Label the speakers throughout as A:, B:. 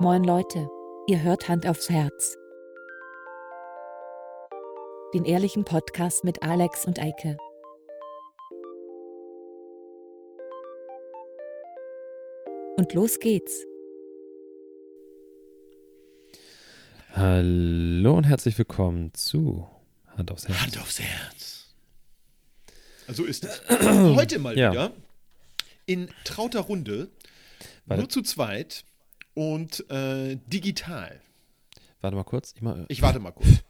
A: Moin Leute, ihr hört Hand aufs Herz. Den ehrlichen Podcast mit Alex und Eike. Und los geht's.
B: Hallo und herzlich willkommen zu Hand aufs Herz.
C: Hand aufs Herz. Also ist es. Heute mal
B: Ja.
C: wieder in trauter Runde,
B: Warte.
C: nur zu zweit und äh, digital.
B: Warte mal kurz. Ich, mal,
C: Ich warte mal kurz.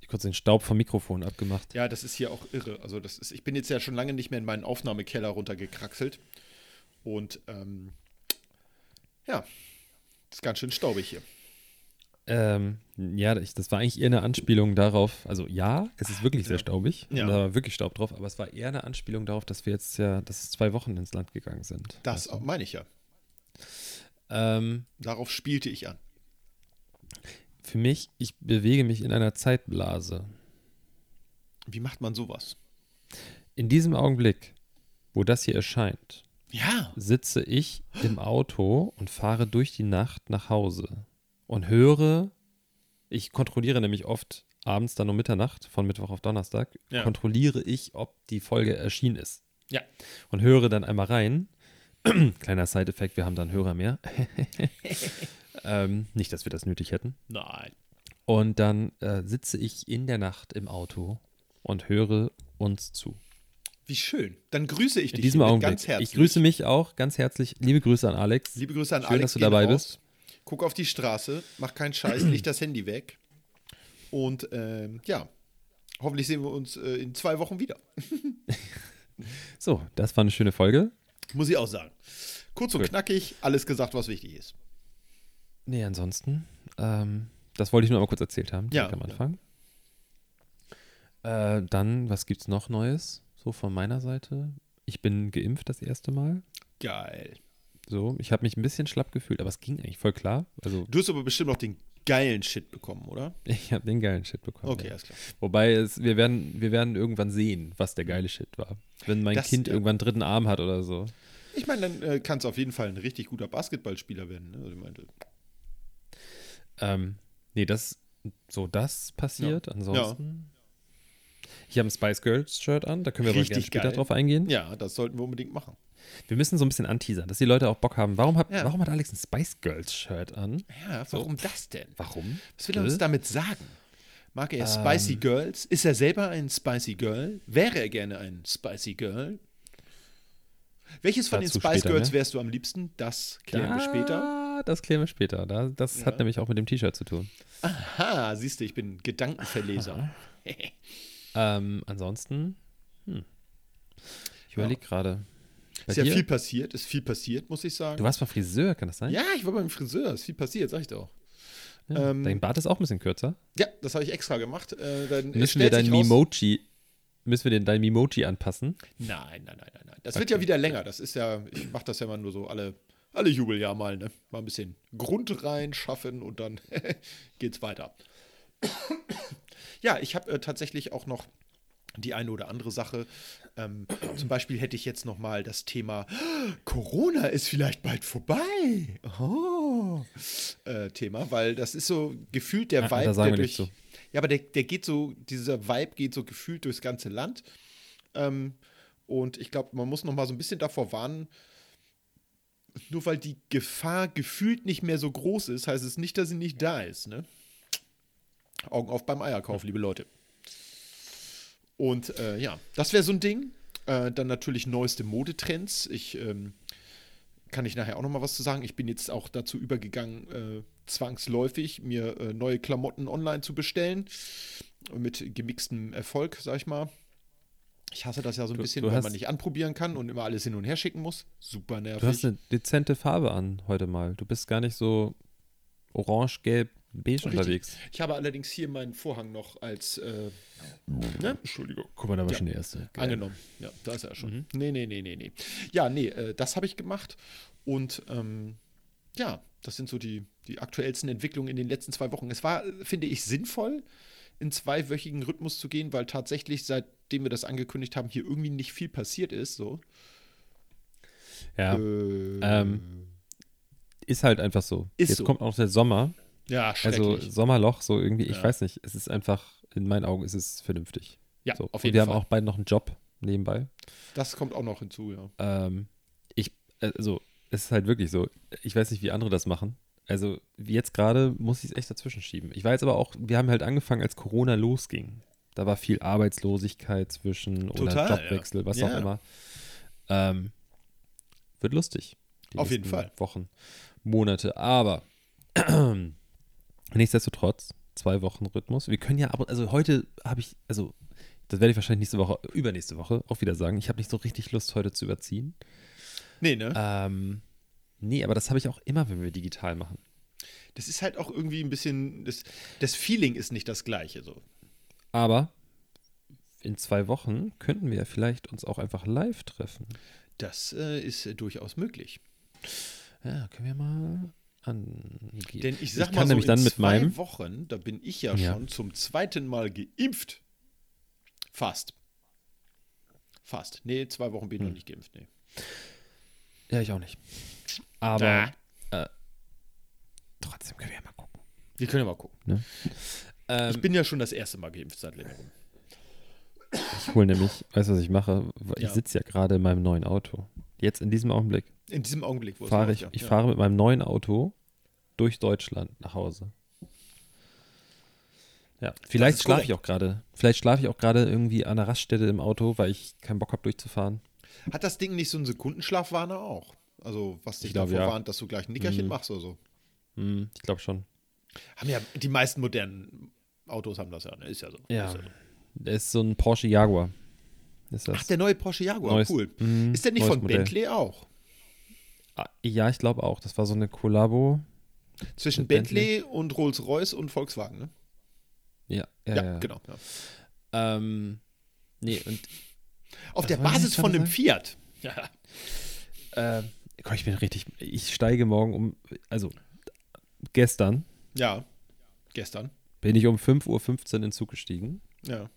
B: ich kurz den Staub vom Mikrofon abgemacht.
C: Ja, das ist hier auch irre. Also das ist, ich bin jetzt ja schon lange nicht mehr in meinen Aufnahmekeller runtergekraxelt. Und ähm, ja, ist ganz schön staubig hier.
B: Ähm, ja, das war eigentlich eher eine Anspielung darauf. Also ja, es ist wirklich sehr staubig.
C: Ja.
B: Da war wirklich Staub drauf. Aber es war eher eine Anspielung darauf, dass wir jetzt ja, dass es zwei Wochen ins Land gegangen sind.
C: Das
B: du?
C: meine ich ja.
B: Ähm,
C: Darauf spielte ich an.
B: für mich, ich bewege mich in einer Zeitblase.
C: Wie macht man sowas?
B: In diesem Augenblick, wo das hier erscheint,
C: Ja.
B: sitze ich im Auto und fahre durch die Nacht nach Hause und höre, ich kontrolliere nämlich oft abends dann um Mitternacht, von Mittwoch auf Donnerstag,
C: Ja.
B: kontrolliere ich, ob die Folge erschienen ist.
C: Ja.
B: Und höre dann einmal rein. Kleiner Side-Effekt, wir haben dann Hörer mehr. ähm, nicht, dass wir das nötig hätten.
C: Nein.
B: Und dann äh, sitze ich in der Nacht im Auto und höre uns zu.
C: Wie schön. Dann grüße ich
B: In
C: dich
B: diesem
C: hiermit
B: Augenblick.
C: ganz herzlich.
B: Ich grüße mich auch ganz herzlich. Liebe Grüße an Alex.
C: Liebe Grüße an
B: Schön,
C: Alex.
B: dass du dabei
C: raus. Guck auf die Straße, mach keinen Scheiß, leg das Handy weg. Und ähm, ja, hoffentlich sehen wir uns äh, in zwei Wochen wieder.
B: So, das war eine schöne Folge.
C: Muss ich auch sagen. Kurz und
B: Gut.
C: knackig, alles gesagt, was wichtig ist.
B: Nee, ansonsten, ähm, das wollte ich nur mal kurz erzählt haben,
C: Ja,
B: am Anfang. Äh, dann, was gibt's noch Neues? So von meiner Seite. Ich bin geimpft das erste Mal.
C: Geil.
B: So, ich habe mich ein bisschen schlapp gefühlt, aber es ging eigentlich voll klar. Also,
C: Du hast aber bestimmt noch den geilen Shit bekommen, oder?
B: ich habe den geilen Shit bekommen.
C: Okay,
B: ja.
C: alles klar.
B: Wobei, es, wir, werden, wir werden irgendwann sehen, was der geile Shit war. Wenn mein
C: Das-
B: Kind
C: ja.
B: irgendwann einen dritten Arm hat oder so.
C: Ich meine, dann äh, kann es auf jeden Fall ein richtig guter Basketballspieler werden. Ne? Also, ich meinte,
B: Ähm, nee, das, so das passiert.
C: Ja.
B: Ansonsten. Ich habe ein Spice Girls Shirt an, da können wir aber
C: Richtig
B: gerne später
C: geil.
B: drauf eingehen.
C: ja, das sollten wir unbedingt machen.
B: Wir müssen so ein bisschen anteasern, dass die Leute auch Bock haben. Warum hat,
C: Ja.
B: warum hat Alex ein Spice Girls Shirt an?
C: Ja, warum das denn?
B: Warum?
C: Was will er uns damit sagen? Mag er
B: Ähm.
C: Spicy Girls? Ist er selber ein Spicy Girl? Wäre er gerne ein Spicy Girl? Welches von
B: Dazu
C: den Spice
B: später,
C: Girls
B: ne?
C: wärst du am liebsten? Das klären wir später.
B: Das klären wir später. Da, das
C: Ja.
B: hat nämlich auch mit dem T-Shirt zu tun.
C: Aha, siehst du, ich bin Gedankenverleser.
B: Ähm, ansonsten, hm. ich überlege gerade. Bei
C: ist ja
B: dir?
C: viel passiert, ist viel passiert, muss ich sagen.
B: Du warst mal Friseur, kann das sein?
C: ja, ich war beim Friseur, ist viel passiert, sag ich doch.
B: Ja.
C: ähm,
B: Dein Bart ist auch ein bisschen kürzer.
C: Ja, das habe ich extra gemacht. Äh, dann
B: Müssen wir dein Mimoji, müssen wir den dein Mimoji anpassen?
C: Nein, nein, nein, nein, nein. Das wird ja wieder länger. Das ist ja, ich mache das ja mal nur so alle, alle Jubeljahr mal, ne? Mal ein bisschen Grund reinschaffen und dann geht's weiter. ja, ich habe äh, tatsächlich auch noch die eine oder andere Sache. Ähm, zum Beispiel hätte ich jetzt noch mal das Thema Corona ist vielleicht bald vorbei. Oh, äh, Thema, weil das ist so gefühlt der
B: Ah,
C: Vibe, der durch.
B: nichts
C: Ja, aber der, der geht so, dieser Vibe geht so gefühlt durchs ganze Land. Ähm, und ich glaube, man muss noch mal so ein bisschen davor warnen, nur weil die Gefahr gefühlt nicht mehr so groß ist, heißt es nicht, dass sie nicht da ist. Ne? Augen auf beim Eierkauf, liebe Leute. Und äh, ja, das wäre so ein Ding. Äh, dann natürlich neueste Modetrends. Ich ähm, kann ich nachher auch noch mal was zu sagen. Ich bin jetzt auch dazu übergegangen, äh, zwangsläufig mir äh, neue Klamotten online zu bestellen. Mit gemixtem Erfolg, sag ich mal. Ich hasse das ja so ein
B: Du-
C: bisschen,
B: du
C: weil man nicht anprobieren kann und immer alles hin und her schicken muss. Super nervig.
B: Du hast eine dezente Farbe an heute mal. Du bist gar nicht so orange, gelb, beige
C: Richtig.
B: unterwegs.
C: Ich habe allerdings hier meinen Vorhang noch als äh, ne? Entschuldigung.
B: Guck mal, da war
C: Ja.
B: schon der erste.
C: Angenommen. Ja, da ist er schon.
B: Mhm.
C: Nee, nee, nee, nee, nee. Ja, nee, äh, das habe ich gemacht. Und ähm, ja, das sind so die, die aktuellsten Entwicklungen in den letzten zwei Wochen. Es war, finde ich, sinnvoll, in zweiwöchigen Rhythmus zu gehen, weil tatsächlich, seitdem wir das angekündigt haben, hier irgendwie nicht viel passiert ist. So.
B: Ja.
C: Äh,
B: Ähm, ist halt einfach so.
C: Ist
B: Jetzt
C: so.
B: kommt auch der Sommer.
C: Ja,
B: Also. Sommerloch, so irgendwie, ich
C: Ja.
B: weiß nicht. Es ist einfach, in meinen Augen ist es vernünftig.
C: ja,
B: So.
C: auf
B: Und
C: jeden
B: wir
C: Fall.
B: haben auch beide noch einen Job nebenbei.
C: das kommt auch noch hinzu, ja.
B: Ähm, ich, also, es ist halt wirklich so. Ich weiß nicht, wie andere das machen. Also, jetzt gerade muss ich es echt dazwischen schieben. Ich jetzt aber auch, wir haben halt angefangen, als Corona losging. Da war viel Arbeitslosigkeit zwischen
C: Total,
B: oder Jobwechsel, was auch
C: Ja.
B: immer. Ähm, wird lustig.
C: Auf jeden Fall.
B: Wochen, Monate. Aber nichtsdestotrotz, zwei Wochen Rhythmus. Wir können ja, aber, also heute habe ich, also das werde ich wahrscheinlich nächste Woche, übernächste Woche auch wieder sagen. Ich habe nicht so richtig Lust, heute zu überziehen.
C: Nee, ne?
B: Ähm, nee, aber das habe ich auch immer, wenn wir digital machen.
C: Das ist halt auch irgendwie ein bisschen, das, das Feeling ist nicht das gleiche so.
B: Aber in zwei Wochen könnten wir ja vielleicht uns auch einfach live treffen.
C: Das äh, ist äh, durchaus möglich.
B: Ja, können wir mal angehen.
C: Denn ich sag
B: ich
C: mal
B: kann
C: so,
B: nämlich
C: in
B: dann mit
C: zwei
B: meinem
C: Wochen, da bin ich ja,
B: Ja.
C: schon zum zweiten Mal geimpft. Fast. Fast. Nee, zwei Wochen bin ich
B: Hm.
C: noch nicht geimpft. Nee.
B: Ja, ich auch nicht. Aber
C: Na.
B: äh, trotzdem können wir ja mal gucken.
C: Wir können ja mal gucken.
B: Ähm,
C: Ich bin ja schon das erste Mal geimpft seit längerem.
B: ich hole nämlich, weißt du, was ich mache? Ich
C: Ja.
B: sitze ja gerade in meinem neuen Auto. Jetzt in diesem Augenblick
C: In diesem Augenblick, wo
B: fahre ich, ich
C: ja.
B: fahre mit meinem neuen Auto durch Deutschland nach Hause. Ja, vielleicht schlafe ich auch gerade. Vielleicht schlafe ich auch gerade irgendwie an einer Raststätte im Auto, weil ich keinen Bock habe durchzufahren.
C: Hat das Ding nicht so einen Sekundenschlafwarner auch? Also, was dich
B: Ich glaub,
C: davor
B: ja.
C: warnt, dass du gleich ein Nickerchen
B: Mhm.
C: machst oder so.
B: Hm, ich glaube schon.
C: Haben ja, die meisten modernen Autos haben das ja, ne? Ist ja so.
B: Ja.
C: Ist ja so.
B: Der ist so ein Porsche Jaguar. Ist das?
C: Ach, der neue Porsche Jaguar,
B: Neues-
C: cool.
B: Mhm,
C: Ist der nicht von
B: Modell.
C: Bentley auch?
B: Ah, Ja, ich glaube auch. Das war so eine Kollabo.
C: Zwischen
B: Mit
C: Bentley, und Rolls-Royce und Volkswagen, ne?
B: Ja, ja,
C: Ja,
B: ja.
C: genau. Ja.
B: Ähm, nee, und
C: Auf der Basis von einem? Fiat. Ja.
B: äh, komm, ich bin richtig. Ich steige morgen um. Also, gestern
C: Ja. Gestern.
B: bin ich um 5.15 Uhr in den Zug gestiegen.
C: Ja.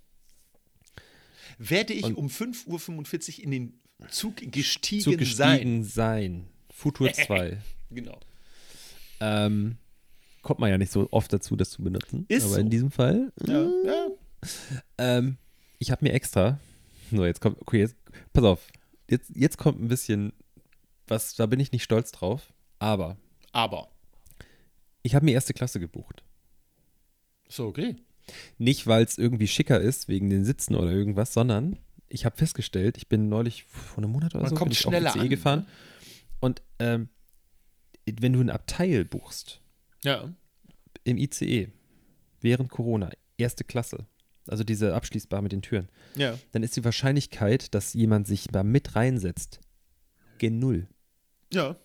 C: Werde ich
B: Und-
C: um 5.45 Uhr in den Zug gestiegen,
B: Zug
C: sein.
B: gestiegen sein. Futur 2.
C: Genau.
B: ähm, kommt man ja nicht so oft dazu, das zu benutzen.
C: Ist
B: Aber
C: so.
B: in diesem Fall.
C: Ja, ja.
B: Ähm, ich habe mir extra. So, jetzt kommt. Okay, jetzt. Pass auf. Jetzt, jetzt kommt ein bisschen. Was, da bin ich nicht stolz drauf. Aber
C: Aber.
B: ich habe mir erste Klasse gebucht.
C: So, okay.
B: Nicht, weil es irgendwie schicker ist, wegen den Sitzen oder irgendwas, sondern ich habe festgestellt, ich bin neulich vor einem Monat oder
C: Man
B: so
C: kommt
B: bin ich
C: schneller
B: auf ICE
C: an,
B: gefahren.
C: ne?
B: Und ähm, wenn du ein Abteil buchst
C: Ja.
B: im ICE während Corona, erste Klasse, also diese abschließbar mit den Türen,
C: Ja.
B: dann ist die Wahrscheinlichkeit, dass jemand sich da mit reinsetzt, gen Null.
C: Ja.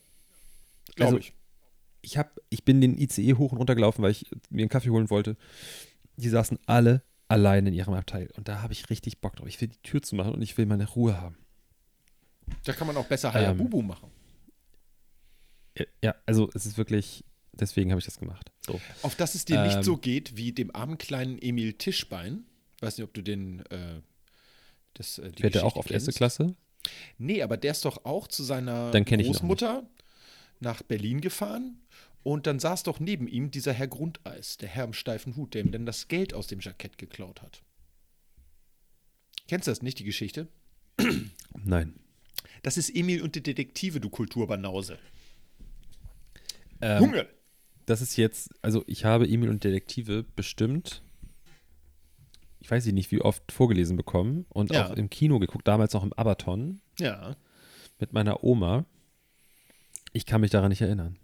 C: Glaube
B: Also-
C: ich.
B: Ich, hab, ich bin den ICE hoch und runter gelaufen, weil ich mir einen Kaffee holen wollte. Die saßen alle allein in ihrem Abteil. Und da habe ich richtig Bock drauf. Ich will die Tür zumachen und ich will meine Ruhe haben.
C: Da kann man auch besser
B: Ähm,
C: Hayabubu machen.
B: Ja, also es ist wirklich, deswegen habe ich das gemacht. So.
C: Auf dass es dir nicht
B: Ähm,
C: so geht wie dem armen kleinen Emil Tischbein. Weiß nicht, ob du den. Äh, das, äh,
B: Fährt der auch auf erste. Klasse?
C: Nee, aber der ist doch auch zu seiner
B: ich
C: Großmutter nach Berlin gefahren. Und dann saß doch neben ihm dieser Herr Grundeis, der Herr im steifen Hut, der ihm dann das Geld aus dem Jackett geklaut hat. Kennst du das nicht, die Geschichte?
B: Nein.
C: Das ist Emil und die Detektive, du Kulturbanause.
B: Ähm,
C: Junge!
B: Das ist jetzt, also ich habe Emil und Detektive bestimmt, ich weiß nicht, wie oft vorgelesen bekommen und
C: Ja.
B: auch im Kino geguckt, damals noch im Abaton
C: Ja.
B: mit meiner Oma. Ich kann mich daran nicht erinnern.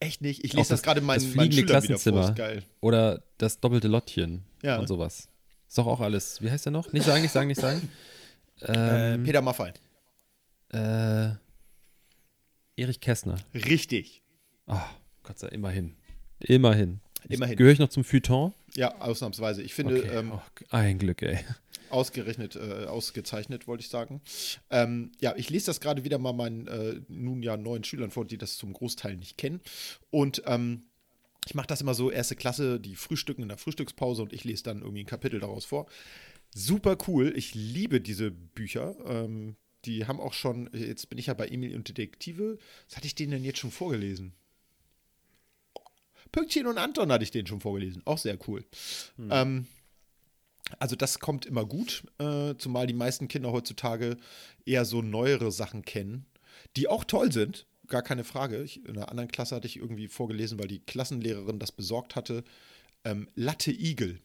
C: Echt nicht? Ich lese das,
B: das-
C: gerade meinen,
B: das
C: meinen
B: fliegende
C: vor.
B: Klassenzimmer.
C: Ist geil.
B: Oder das doppelte Lottchen
C: Ja.
B: und sowas. Ist doch auch alles. Wie heißt der noch? Nicht sagen, nicht sagen, nicht sagen.
C: Äh,
B: Ähm,
C: Peter Maffay.
B: äh, Erich Kästner.
C: Richtig.
B: Ah, Gott sei immerhin. Immerhin.
C: Immerhin.
B: Gehöre ich noch zum Feuilleton?
C: Ja, ausnahmsweise. Ich finde,
B: Okay.
C: ähm,
B: oh, ein Glück, ey.
C: Ausgerechnet, äh, ausgezeichnet, wollte ich sagen. Ähm, ja, ich lese das gerade wieder mal meinen äh, nun ja neuen Schülern vor, die das zum Großteil nicht kennen. Und ähm, ich mache das immer so, erste Klasse, die frühstücken in der Frühstückspause und ich lese dann irgendwie ein Kapitel daraus vor. Super cool. Ich liebe diese Bücher. Ähm, die haben auch schon, jetzt bin ich ja bei Emil und Detektive. Was hatte ich denen denn jetzt schon vorgelesen? Pünktchen und Anton hatte ich den schon vorgelesen. Auch sehr cool.
B: Hm.
C: Ähm, also das kommt immer gut, äh, zumal die meisten Kinder heutzutage eher so neuere Sachen kennen, die auch toll sind, gar keine Frage. Ich, in einer anderen Klasse hatte ich irgendwie vorgelesen, weil die Klassenlehrerin das besorgt hatte. Ähm, Latte Igel.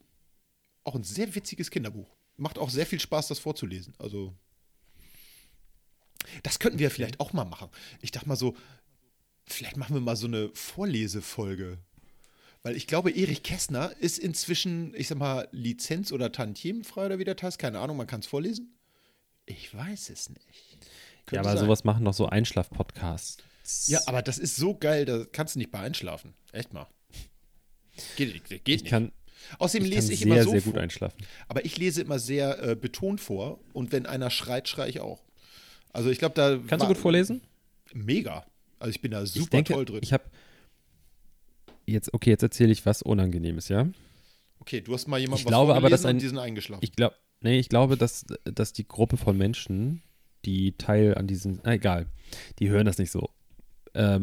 C: Auch ein sehr witziges Kinderbuch. Macht auch sehr viel Spaß, das vorzulesen. Also das könnten wir vielleicht auch mal machen. Ich dachte mal so, vielleicht machen wir mal so eine Vorlesefolge. Weil ich glaube, Erich Kästner ist inzwischen, ich sag mal, Lizenz- oder Tantiemfrei oder wie das heißt. Keine Ahnung, man kann es vorlesen. Ich weiß es nicht. Könnte
B: ja, aber
C: sein.
B: sowas machen doch so Einschlaf-Podcasts.
C: Ja, aber das ist so geil, da kannst du nicht bei einschlafen. Echt mal. Geht, nicht, geht
B: ich
C: nicht.
B: kann,
C: Außerdem
B: ich kann
C: lese ich
B: sehr,
C: immer so
B: sehr
C: vor.
B: gut einschlafen.
C: Aber ich lese immer sehr äh, betont vor und wenn einer schreit, schreie ich auch. Also ich glaube, da
B: Kannst du
C: war-
B: gut vorlesen?
C: Mega. Also ich bin da super
B: denke,
C: toll drin.
B: ich habe jetzt, okay, jetzt erzähle ich was Unangenehmes, ja?
C: okay, du hast mal jemanden
B: Ich glaube aber, dass
C: vorgelesen und
B: ein-
C: die sind eingeschlafen.
B: Ich glaube, nee, ich glaube, dass, dass die Gruppe von Menschen, die Teil an diesen, na egal, die hören das nicht so. Ähm,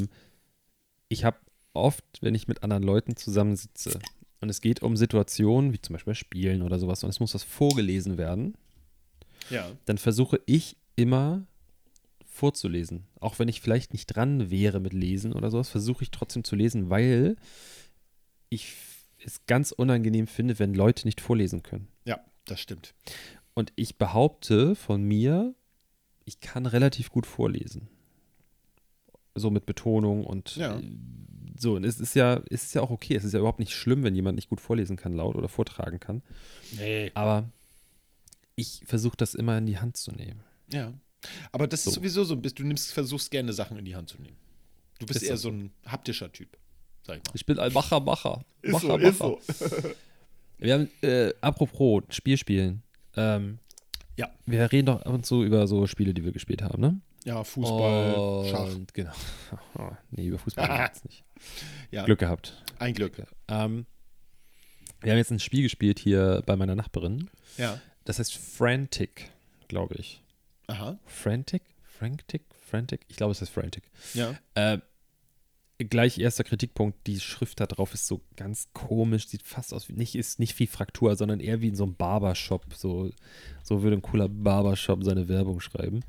B: ich habe oft, wenn ich mit anderen Leuten zusammensitze und es geht um Situationen, wie zum Beispiel Spielen oder sowas, und es muss was vorgelesen werden,
C: ja.
B: dann versuche ich immer vorzulesen. Auch wenn ich vielleicht nicht dran wäre mit Lesen oder sowas, versuche ich trotzdem zu lesen, weil ich es ganz unangenehm finde, wenn Leute nicht vorlesen können.
C: Ja, das stimmt.
B: Und ich behaupte von mir, ich kann relativ gut vorlesen. So mit Betonung und
C: Ja.
B: äh, so. Und es ist ja, es ist ja auch okay. Es ist ja überhaupt nicht schlimm, wenn jemand nicht gut vorlesen kann, laut oder vortragen kann.
C: Nee.
B: Aber ich versuche das immer in die Hand zu nehmen.
C: Ja. Aber das
B: So.
C: ist sowieso so, du nimmst, versuchst gerne Sachen in die Hand zu nehmen. Du bist
B: Ist
C: eher
B: das
C: so ein haptischer Typ, sag ich mal.
B: Ich bin ein Macher, Macher.
C: Ist
B: Macher,
C: so,
B: Macher.
C: ist so.
B: Wir haben, äh, apropos Spiel spielen. Ähm,
C: Ja.
B: Wir reden doch ab und zu über so Spiele, die wir gespielt haben, ne?
C: Ja, Fußball, Schach.
B: Und Genau. nee, über Fußball wir jetzt nicht.
C: Ja,
B: Glück gehabt.
C: ein Glück.
B: Ähm, wir haben jetzt ein Spiel gespielt hier bei meiner Nachbarin.
C: Ja.
B: Das heißt Frantic, glaube ich.
C: Aha.
B: Frantic? Frantic? Frantic? Ich glaube, es heißt Frantic.
C: Ja.
B: Äh, gleich erster Kritikpunkt, die Schrift da drauf ist so ganz komisch, sieht fast aus wie, nicht, ist nicht wie Fraktur, sondern eher wie in so einem Barbershop. So, so würde ein cooler Barbershop seine Werbung schreiben.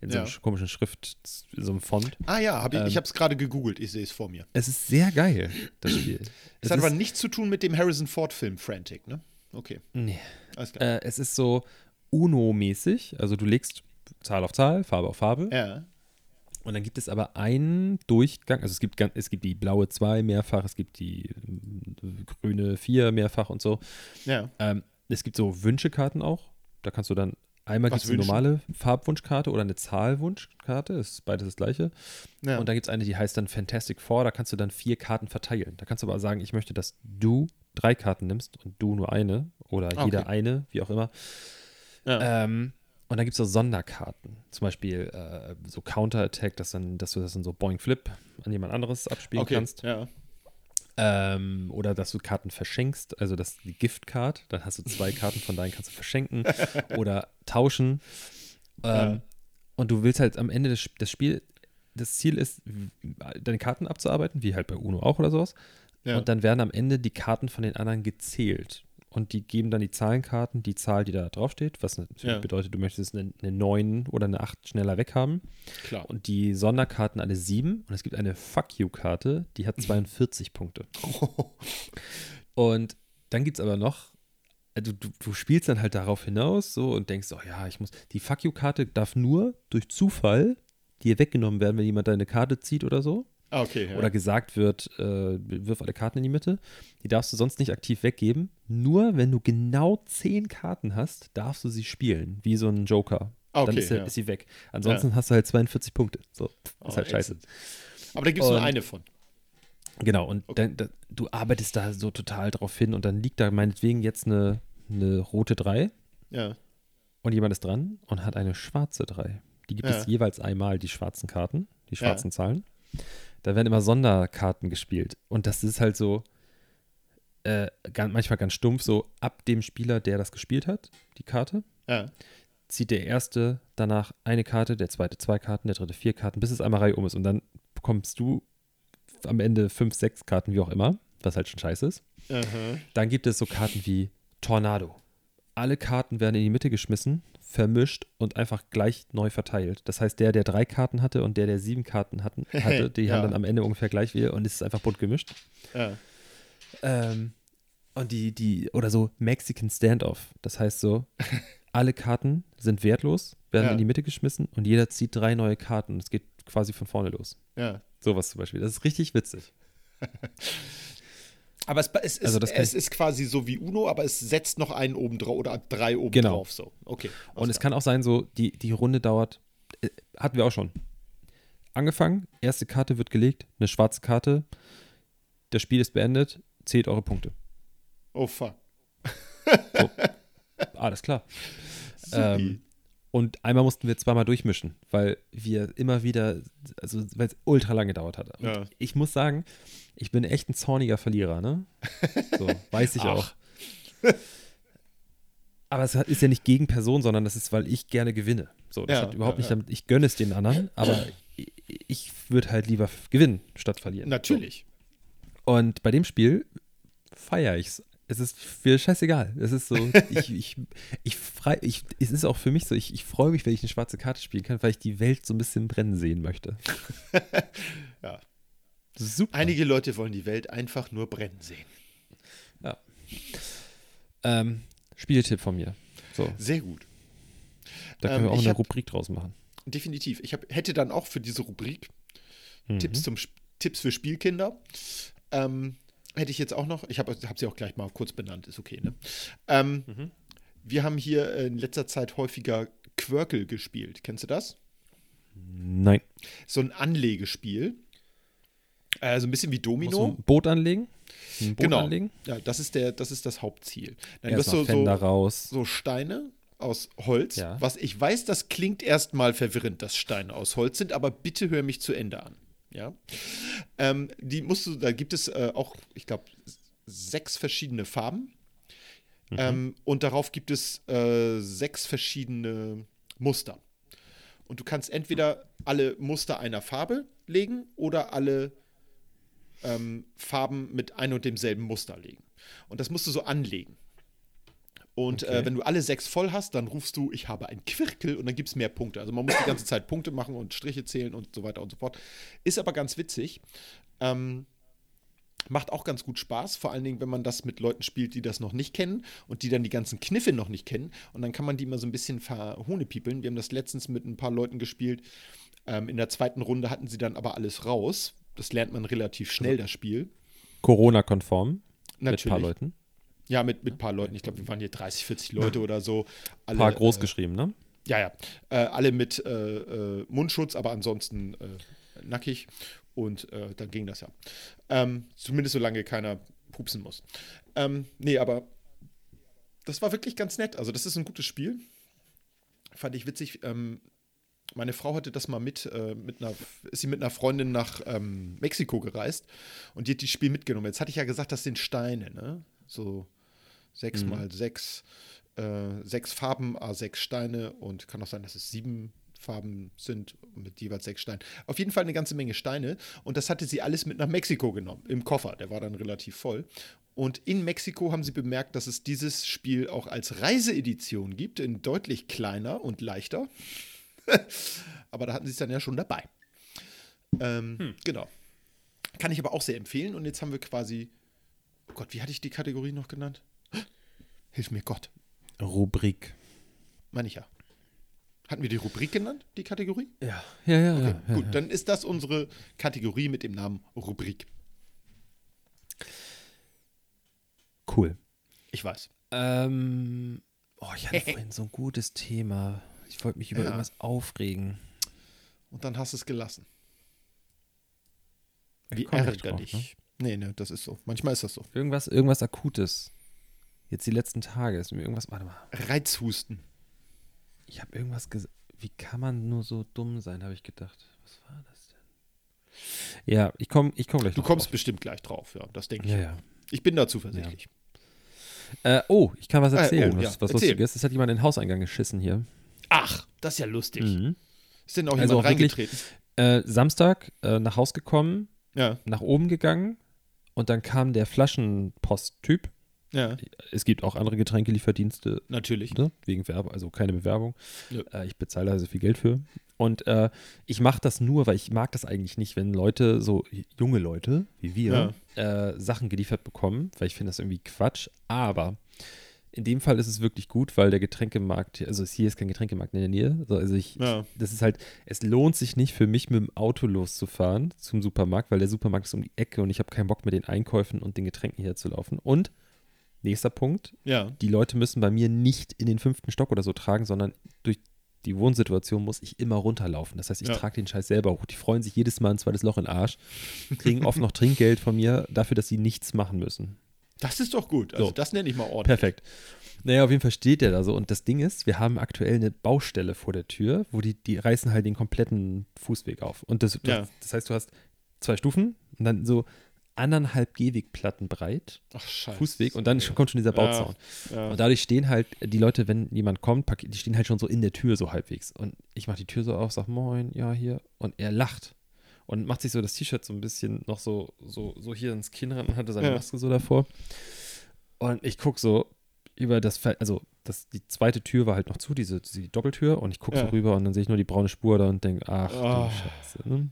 B: In so
C: Ja.
B: einem sch- komischen Schrift, in so einem Font.
C: Ah ja, hab ich,
B: Ähm,
C: ich habe es gerade gegoogelt, ich sehe es vor mir.
B: Es ist sehr geil, das Spiel.
C: Es
B: Es
C: hat aber nichts zu tun mit dem Harrison Ford-Film Frantic, ne? Okay,
B: nee.
C: alles klar.
B: äh, es ist so UNO-mäßig, also du legst Zahl auf Zahl, Farbe auf Farbe.
C: ja.
B: Und dann gibt es aber einen Durchgang, also es gibt, es gibt die blaue 2 mehrfach, es gibt die mm, grüne 4 mehrfach und so.
C: Ja.
B: Ähm, es gibt so Wünschekarten auch. Da kannst du dann einmal gibt es eine normale Farbwunschkarte oder eine Zahlwunschkarte, ist beides das gleiche.
C: ja.
B: Und dann gibt es eine, die heißt dann Fantastic Four, da kannst du dann vier Karten verteilen. Da kannst du aber sagen, ich möchte, dass du drei Karten nimmst und du nur eine oder
C: Ah,
B: jeder
C: okay.
B: eine, wie auch immer.
C: ja.
B: Ähm, und dann gibt es so Sonderkarten. Zum Beispiel äh, so Counter-Attack, dass, dann, dass du das dann so Boing Flip an jemand anderes abspielen
C: okay.
B: kannst.
C: Ja.
B: Ähm, oder dass du Karten verschenkst, also das ist die Gift-Card, dann hast du zwei Karten von deinen kannst du verschenken oder tauschen. Ähm,
C: Ja.
B: Und du willst halt am Ende des, des Spiels, das Ziel ist, deine Karten abzuarbeiten, wie halt bei UNO auch oder sowas.
C: Ja.
B: Und dann werden am Ende die Karten von den anderen gezählt. Und die geben dann die Zahlenkarten, die Zahl, die da draufsteht, was natürlich
C: Ja.
B: bedeutet, du möchtest eine, eine 9 oder eine 8 schneller weghaben.
C: Klar.
B: Und die Sonderkarten alle 7. Und es gibt eine Fuck You-Karte, die hat 42 Punkte. Und dann gibt es aber noch, also du, du spielst dann halt darauf hinaus so und denkst, oh ja, ich muss, die Fuck You-Karte darf nur durch Zufall dir weggenommen werden, wenn jemand deine Karte zieht oder so.
C: Ah, okay. Ja.
B: Oder gesagt wird, äh, wirf alle Karten in die Mitte. Die darfst du sonst nicht aktiv weggeben. Nur wenn du genau 10 Karten hast, darfst du sie spielen, wie so ein Joker.
C: Ah, okay,
B: dann ist, sie-
C: ja.
B: ist sie weg. Ansonsten hast du halt 42 Punkte. So,
C: Oh,
B: ist halt scheiße.
C: Aber da gibt es nur eine von.
B: Genau, und
C: Okay.
B: dann, da, du arbeitest da so total drauf hin und dann liegt da meinetwegen jetzt eine, eine rote 3
C: Ja.
B: und jemand ist dran und hat eine schwarze 3. Die gibt
C: Ja.
B: es jeweils einmal, die schwarzen Karten, die
C: Ja.
B: schwarzen Zahlen. Da werden immer Sonderkarten gespielt. Und das ist halt so, äh, ganz, manchmal ganz stumpf, so ab dem Spieler, der das gespielt hat, die Karte,
C: Ja.
B: zieht der erste danach eine Karte, der zweite zwei Karten, der dritte vier Karten, bis es einmal Reihe um ist. Und dann bekommst du am Ende fünf, sechs Karten, wie auch immer. was halt schon scheiße ist.
C: Aha.
B: Dann gibt es so Karten wie Tornado. Alle Karten werden in die Mitte geschmissen, vermischt und einfach gleich neu verteilt. Das heißt, der, der drei Karten hatte und der, der sieben Karten hatten, hatte, die
C: Ja.
B: haben dann am Ende ungefähr gleich viel und es ist einfach bunt gemischt.
C: Ja.
B: Ähm, und die, die, oder so Mexican Standoff. Das heißt so, alle Karten sind wertlos, werden
C: Ja.
B: in die Mitte geschmissen und jeder zieht drei neue Karten. Es geht quasi von vorne los.
C: ja.
B: Sowas zum Beispiel. Das ist richtig witzig.
C: Aber es, es, ist,
B: Also kann
C: es ist quasi so wie Uno, aber es setzt noch einen oben drauf oder drei oben
B: Genau.
C: drauf. So. Okay.
B: Und es kann auch sein, so, die, die Runde dauert, äh, hatten wir auch schon. Angefangen, erste Karte wird gelegt, eine schwarze Karte, das Spiel ist beendet, zählt eure Punkte.
C: Oh fuck.
B: Alles klar. Ähm, und einmal mussten wir zweimal durchmischen, weil wir immer wieder, also weil es ultra lange gedauert hat. Und
C: Ja.
B: ich muss sagen, ich bin echt ein zorniger Verlierer, ne? So, weiß ich auch. Aber es ist ja nicht gegen Person, sondern das ist, weil ich gerne gewinne. So, das
C: Ja,
B: hat überhaupt
C: ja,
B: nicht damit, ich gönne es den anderen, aber ich, ich würde halt lieber gewinnen statt verlieren.
C: Natürlich.
B: Und bei dem Spiel feiere ich es. Es ist mir scheißegal. Es ist so, ich, ich, ich frei, ich, es ist auch für mich so, ich, ich freue mich, wenn ich eine schwarze Karte spielen kann, weil ich die Welt so ein bisschen brennen sehen möchte.
C: Ja.
B: Super.
C: Einige Leute wollen die Welt einfach nur brennen sehen.
B: Ähm, Spieltipp von mir. So,
C: Sehr gut.
B: da können
C: Ähm,
B: wir auch eine
C: hab-
B: Rubrik draus machen.
C: Definitiv. Ich hab, hätte dann auch für diese Rubrik
B: Mhm.
C: Tipps, zum, Tipps für Spielkinder. Ähm, hätte ich jetzt auch noch. Ich habe hab sie auch gleich mal kurz benannt, ist okay, ne? Ähm,
B: Mhm.
C: Wir haben hier in letzter Zeit häufiger Quirkel gespielt. Kennst du das?
B: Nein.
C: So ein Anlegespiel. Äh, so ein bisschen wie Domino.
B: ein Boot anlegen? Ein Boot
C: Genau.
B: anlegen?
C: Ja, das ist, der, das ist das Hauptziel. Dann du hast so,
B: raus.
C: so Steine aus Holz.
B: Ja.
C: Was ich weiß, das klingt erstmal verwirrend, dass Steine aus Holz sind, aber bitte hör mich zu Ende an. Ja. Ähm, die musst du, da gibt es äh, auch, ich glaube, sechs verschiedene Farben.
B: Mhm.
C: Ähm, und darauf gibt es äh, sechs verschiedene Muster. Und du kannst entweder alle Muster einer Farbe legen oder alle ähm, Farben mit ein und demselben Muster legen. Und das musst du so anlegen. Und
B: Okay.
C: äh, wenn du alle sechs voll hast, dann rufst du, ich habe ein Quirkel und dann gibt es mehr Punkte. Also man muss die ganze Zeit Punkte machen und Striche zählen und so weiter und so fort. Ist aber ganz witzig. Ähm, macht auch ganz gut Spaß, vor allen Dingen, wenn man das mit Leuten spielt, die das noch nicht kennen und die dann die ganzen Kniffe noch nicht kennen. Und dann kann man die immer so ein bisschen verhohnepiepeln. Wir haben das letztens mit ein paar Leuten gespielt. Ähm, in der zweiten Runde hatten sie dann aber alles raus. Das lernt man relativ schnell, das Spiel.
B: Corona-konform. Mit ein paar
C: Natürlich.
B: Leuten.
C: Ja, mit, mit ein paar Leuten. Ich glaube, wir waren hier 30, 40 Leute oder so.
B: Ein paar groß
C: äh,
B: geschrieben, ne?
C: Ja, ja. Äh, alle mit äh, äh, Mundschutz, aber ansonsten äh, nackig. Und äh, dann ging das ja. Ähm, zumindest solange keiner pupsen muss. Ähm, nee, aber das war wirklich ganz nett. Also, das ist ein gutes Spiel. Fand ich witzig. Ähm, meine Frau hatte das mal mit, äh, mit einer, ist sie mit einer Freundin nach ähm, Mexiko gereist und die hat das Spiel mitgenommen. Jetzt hatte ich ja gesagt, das sind Steine, ne? So sechs
B: Mhm.
C: mal sechs, äh, sechs Farben, a sechs Steine und kann auch sein, dass es sieben Farben sind mit jeweils sechs Steinen. Auf jeden Fall eine ganze Menge Steine und das hatte sie alles mit nach Mexiko genommen, im Koffer. Der war dann relativ voll. Und in Mexiko haben sie bemerkt, dass es dieses Spiel auch als Reiseedition gibt, in deutlich kleiner und leichter. aber da hatten sie es dann ja schon dabei. Ähm, Genau. Kann ich aber auch sehr empfehlen. Und jetzt haben wir quasi. Oh Gott, wie hatte ich die Kategorie noch genannt? Hilf mir Gott.
B: Rubrik.
C: Meine ich ja. Hatten wir die Rubrik genannt, die Kategorie?
B: Ja. Ja, ja,
C: Okay,
B: ja.
C: gut,
B: ja.
C: dann ist das unsere Kategorie mit dem Namen Rubrik.
B: Cool.
C: Ich weiß.
B: Ähm, oh, ich hatte vorhin so ein gutes Thema. Ich wollte mich über
C: Ja.
B: irgendwas aufregen.
C: Und dann hast du es gelassen. Wie ärgerlich.
B: ne?
C: Nee, nee, das ist so. Manchmal ist das so.
B: Irgendwas, irgendwas Akutes. Jetzt die letzten Tage ist mir irgendwas. Warte mal.
C: Reizhusten.
B: Ich habe irgendwas gesagt. Wie kann man nur so dumm sein, habe ich gedacht. Was war das denn? Ja, ich komme ich komm gleich
C: Du kommst
B: drauf.
C: bestimmt gleich drauf, ja. Das denke ich.
B: Ja, ja.
C: Ich bin da zuversichtlich.
B: Äh, oh, ich kann was
C: Äh, oh,
B: erzählen.
C: ja,
B: was was
C: erzähl.
B: Lustiges. Es hat jemand in den Hauseingang geschissen hier.
C: Ach, das ist ja lustig.
B: Mhm.
C: Ist denn auch
B: Also
C: jemand
B: auch wirklich-
C: reingetreten?
B: Äh, Samstag äh, nach Haus gekommen,
C: Ja.
B: nach oben gegangen Und dann kam der Flaschenpost-Typ.
C: Ja,
B: Es gibt auch andere Getränkelieferdienste,
C: natürlich.
B: ne? wegen Werbung, also keine Bewerbung.
C: Ja.
B: Äh, ich bezahle also viel Geld für. Und äh, ich mache das nur, weil ich mag das eigentlich nicht, wenn Leute, so junge Leute wie wir, äh, Sachen geliefert bekommen, weil ich finde das irgendwie Quatsch. Aber in dem Fall ist es wirklich gut, weil der Getränkemarkt, also es hier ist kein Getränkemarkt in der Nähe. So, Also ich,
C: Ja.
B: das ist halt, es lohnt sich nicht für mich mit dem Auto loszufahren zum Supermarkt, weil der Supermarkt ist um die Ecke und ich habe keinen Bock mit den Einkäufen und den Getränken hier zu laufen. Und nächster Punkt,
C: Ja.
B: die Leute müssen bei mir nicht in den fünften Stock oder so tragen, sondern durch die Wohnsituation muss ich immer runterlaufen. Das heißt, ich
C: Ja.
B: trage den Scheiß selber hoch. Die freuen sich jedes Mal ein zweites Loch in den Arsch, kriegen oft noch Trinkgeld von mir dafür, dass sie nichts machen müssen.
C: Das ist doch gut. Also
B: So.
C: das nenne ich mal ordentlich.
B: Perfekt. Naja, auf jeden Fall steht der da so. Und das Ding ist, wir haben aktuell eine Baustelle vor der Tür, wo die, die reißen halt den kompletten Fußweg auf. Und das, das,
C: Ja.
B: das heißt, du hast zwei Stufen und dann so anderthalb Gehwegplatten breit,
C: Ach, scheiße.
B: Fußweg, und dann kommt schon dieser Bauzaun.
C: Ja.
B: Und dadurch stehen halt die Leute, wenn jemand kommt, die stehen halt schon so in der Tür so halbwegs. Und ich mache die Tür so auf, sag Moin, ja, hier. Und er lacht. Und macht sich so das T-Shirt so ein bisschen noch so, so, so hier ins Kinn ran und hatte seine
C: Ja.
B: Maske so davor. Und ich gucke so über das Feld, also das, die zweite Tür war halt noch zu, diese, die Doppeltür. Und ich gucke
C: Ja.
B: so rüber und dann sehe ich nur die braune Spur da und denke, ach
C: Oh.
B: du Scheiße. Ne?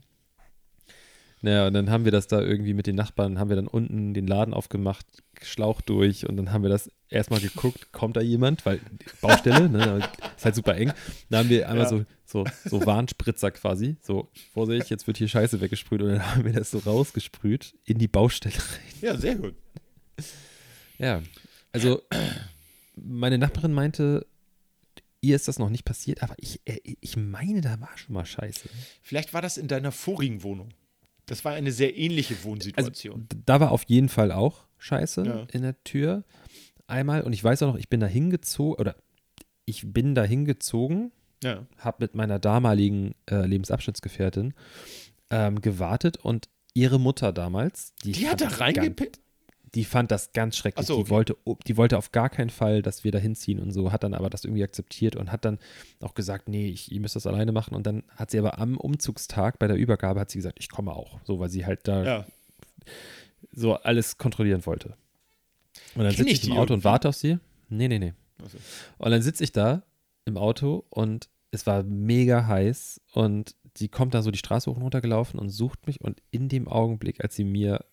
B: Naja, und dann haben wir das da irgendwie mit den Nachbarn, haben wir dann unten den Laden aufgemacht, Schlauch durch und dann haben wir das erstmal geguckt, kommt da jemand, weil Baustelle, ne, ist halt super eng. Dann haben wir einmal
C: Ja.
B: so, so, so Warnspritzer quasi, so, Vorsicht, jetzt wird hier Scheiße weggesprüht und dann haben wir das so rausgesprüht in die Baustelle rein.
C: ja, sehr gut.
B: Ja, also meine Nachbarin meinte, ihr ist das noch nicht passiert, aber ich, äh, ich meine, da war schon mal Scheiße.
C: Vielleicht war das in deiner vorigen Wohnung. Das war eine sehr ähnliche
B: Also,
C: Wohnsituation.
B: d- da war auf jeden Fall auch Scheiße
C: Ja.
B: in der Tür. Einmal, und ich weiß auch noch, ich bin da hingezogen, oder ich bin da hingezogen,
C: ja.
B: habe mit meiner damaligen äh, Lebensabschnittsgefährtin ähm, gewartet und ihre Mutter damals, die,
C: Die hat da
B: das
C: reingepickt?
B: Die fand das ganz schrecklich.
C: So,
B: die,
C: okay.
B: wollte, die wollte auf gar keinen Fall, dass wir da hinziehen und so, hat dann aber das irgendwie akzeptiert und hat dann auch gesagt, nee, ich, ihr müsst das alleine machen. Und dann hat sie aber am Umzugstag bei der Übergabe hat sie gesagt, ich komme auch. So, weil sie halt da
C: Ja.
B: so alles kontrollieren wollte. Und dann sitze
C: ich
B: ich im
C: die
B: Auto und
C: irgendwie?
B: warte auf sie. Nee, nee, nee.
C: Also,
B: Und dann sitze ich da im Auto und es war mega heiß und sie kommt da so die Straße hoch und runter gelaufen und sucht mich und in dem Augenblick, als sie mir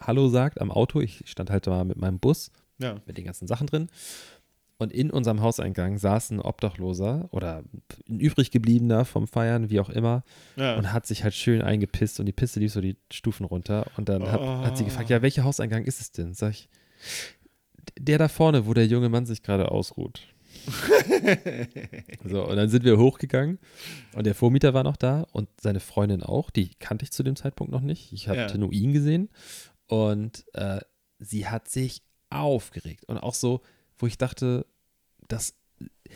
B: Hallo sagt am Auto, ich stand halt da mit meinem Bus
C: ja.
B: mit den ganzen Sachen drin und in unserem Hauseingang saß ein Obdachloser oder ein übrig gebliebener vom Feiern, wie auch immer,
C: ja.
B: und hat sich halt schön eingepisst und die Pisse lief so die Stufen runter und dann hat, hat sie gefragt, ja, welcher Hauseingang ist es denn? Sag ich, der da vorne, wo der junge Mann sich gerade ausruht. so, und dann sind wir hochgegangen und der Vormieter war noch da und seine Freundin auch, die kannte ich zu dem Zeitpunkt noch nicht. Ich hatte
C: Ja.
B: nur ihn gesehen und äh, sie hat sich aufgeregt und auch so, wo ich dachte, das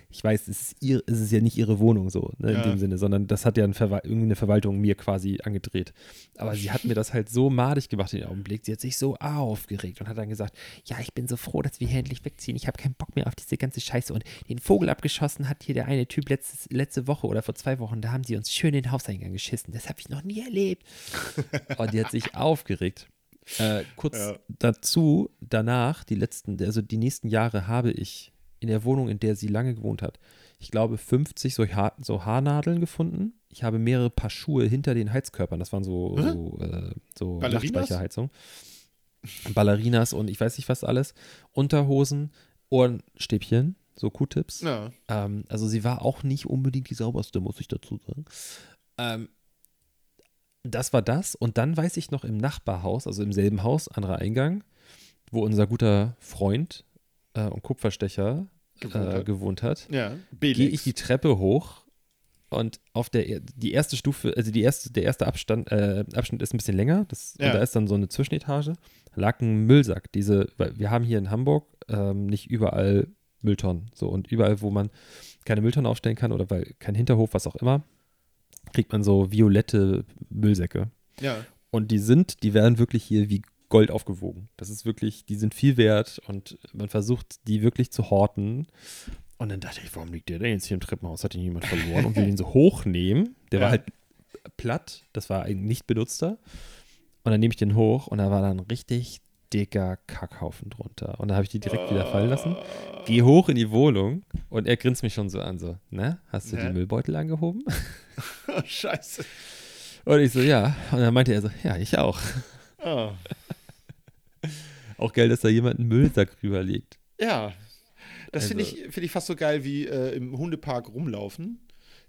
B: ich weiß, es ist, ihr, es ist ja nicht ihre Wohnung so, ne, in
C: Ja.
B: dem Sinne, sondern das hat ja ein Verwal irgendeine Verwaltung mir quasi angedreht. Aber sie hat mir das halt so madig gemacht in dem Augenblick. Sie hat sich so aufgeregt und hat dann gesagt, ja, ich bin so froh, dass wir hier endlich wegziehen. Ich habe keinen Bock mehr auf diese ganze Scheiße. Und den Vogel abgeschossen hat hier der eine Typ letztes, letzte Woche oder vor zwei Wochen. Da haben sie uns schön in den Hauseingang geschissen. Das habe ich noch nie erlebt. und die hat sich aufgeregt. Äh, kurz
C: Ja.
B: dazu, danach, die letzten, also die nächsten Jahre habe ich in der Wohnung, in der sie lange gewohnt hat, ich glaube 50 so, Haar, so Haarnadeln gefunden. Ich habe mehrere Paar Schuhe hinter den Heizkörpern. Das waren so,
C: Hä?
B: so, äh, so
C: Ballerinas?
B: Nachtspeicherheizung. Ballerinas und ich weiß nicht was alles. Unterhosen, Ohrenstäbchen, so Q-Tips.
C: ja.
B: Ähm, also sie war auch nicht unbedingt die sauberste, muss ich dazu sagen. Ähm, das war das. Und dann weiß ich noch im Nachbarhaus, also im selben Haus, anderer Eingang, wo unser guter Freund äh, und Kupferstecher
C: Gewohnt
B: äh,
C: hat.
B: gewohnt hat,
C: Ja.
B: gehe ich die Treppe hoch und auf der er- die erste Stufe, also die erste, der erste Abstand, äh, Abschnitt ist ein bisschen länger, das,
C: Ja.
B: und da ist dann so eine Zwischenetage, lag ein Müllsack. Diese, weil wir haben hier in Hamburg ähm, nicht überall Mülltonnen. So, und überall, wo man keine Mülltonnen aufstellen kann oder weil kein Hinterhof, was auch immer, kriegt man so violette Müllsäcke.
C: ja.
B: Und die sind, die werden wirklich hier wie Gold aufgewogen. Das ist wirklich, die sind viel wert und man versucht, die wirklich zu horten. Und dann dachte ich, warum liegt der denn jetzt hier im Treppenhaus? Hat ihn jemand verloren und will ihn so hochnehmen? Der war
C: Ja.
B: halt platt, das war ein nicht benutzter. Und dann nehme ich den hoch und da war dann richtig dicker Kackhaufen drunter. Und dann habe ich die direkt wieder fallen lassen. Geh hoch in die Wohnung und er grinst mich schon so an, so, ne? Hast du
C: Ne?
B: die Müllbeutel angehoben?
C: Scheiße.
B: Und ich so, ja. Und dann meinte er so, ja, ich auch.
C: Ah.
B: Auch geil, dass da jemand einen Müllsack rüberlegt.
C: Ja. Das finde
B: Also-
C: ich, find ich fast so geil wie äh, im Hundepark rumlaufen,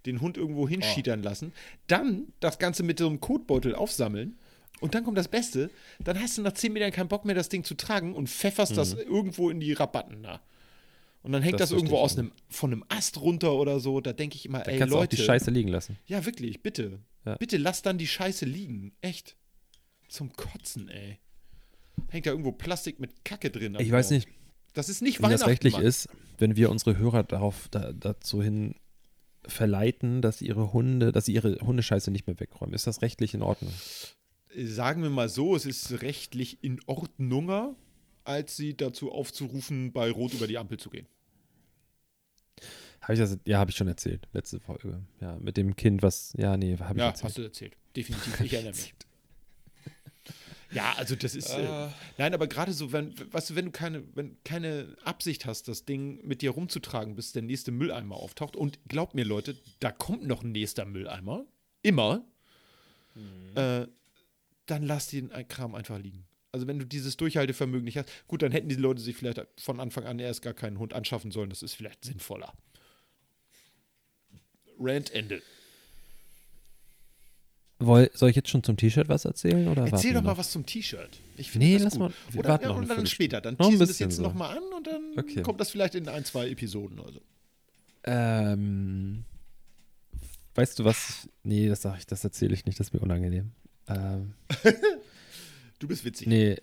C: den Hund irgendwo hinschietern lassen, dann das Ganze mit so einem Kotbeutel aufsammeln und dann kommt das Beste, dann hast du nach 10 Metern keinen Bock mehr, das Ding zu tragen und pfefferst das irgendwo in die Rabatten da. Und dann hängt
B: Das
C: das, irgendwo aus einem, von einem Ast runter oder so. Da denke ich immer,
B: Da
C: ey
B: kannst du auch
C: Leute.
B: die Scheiße liegen lassen.
C: Ja, wirklich, bitte.
B: Ja.
C: Bitte lass dann die Scheiße liegen. Echt. Zum Kotzen, ey. Hängt da irgendwo Plastik mit Kacke drin.
B: Ich weiß nicht,
C: Das ist nicht
B: wie das
C: Weihnachten,
B: rechtlich
C: Mann.
B: ist, wenn wir unsere Hörer darauf da, dazu hin verleiten, dass sie ihre Hunde, dass sie ihre Hundescheiße nicht mehr wegräumen. Ist das rechtlich in Ordnung?
C: Sagen wir mal so, es ist rechtlich in Ordnunger, als sie dazu aufzurufen, bei Rot über die Ampel zu gehen.
B: Habe ich das? Ja, habe ich schon erzählt. Letzte Folge. Ja, mit dem Kind, was. Ja, nee, habe ich
C: Ja,
B: erzählt.
C: hast du erzählt. Definitiv, ich erinnere mich. Ja, also das ist. Äh,
B: Ah.
C: nein, aber gerade so, wenn, weißt du, wenn du keine, wenn keine Absicht hast, das Ding mit dir rumzutragen, bis der nächste Mülleimer auftaucht. Und glaubt mir, Leute, da kommt noch ein nächster Mülleimer. Immer.
B: Mhm.
C: Äh, dann lass den Kram einfach liegen. Also wenn du dieses Durchhaltevermögen nicht hast, gut, dann hätten die Leute sich vielleicht von Anfang an erst gar keinen Hund anschaffen sollen. Das ist vielleicht sinnvoller. Rant Ende.
B: Woll, soll ich jetzt schon zum T-Shirt was erzählen? Oder
C: Erzähl doch mal
B: noch?
C: was zum T-Shirt. Ich
B: Nee,
C: das
B: lass
C: gut.
B: mal-
C: Oder,
B: warten
C: ja,
B: noch
C: und dann später. Dann teasen wir es jetzt
B: so.
C: nochmal an und dann
B: Okay.
C: kommt das vielleicht in ein, zwei Episoden oder so.
B: Ähm, weißt du was? Nee, das ich, das erzähle ich nicht, das ist mir unangenehm. Ähm,
C: Du bist witzig.
B: nee,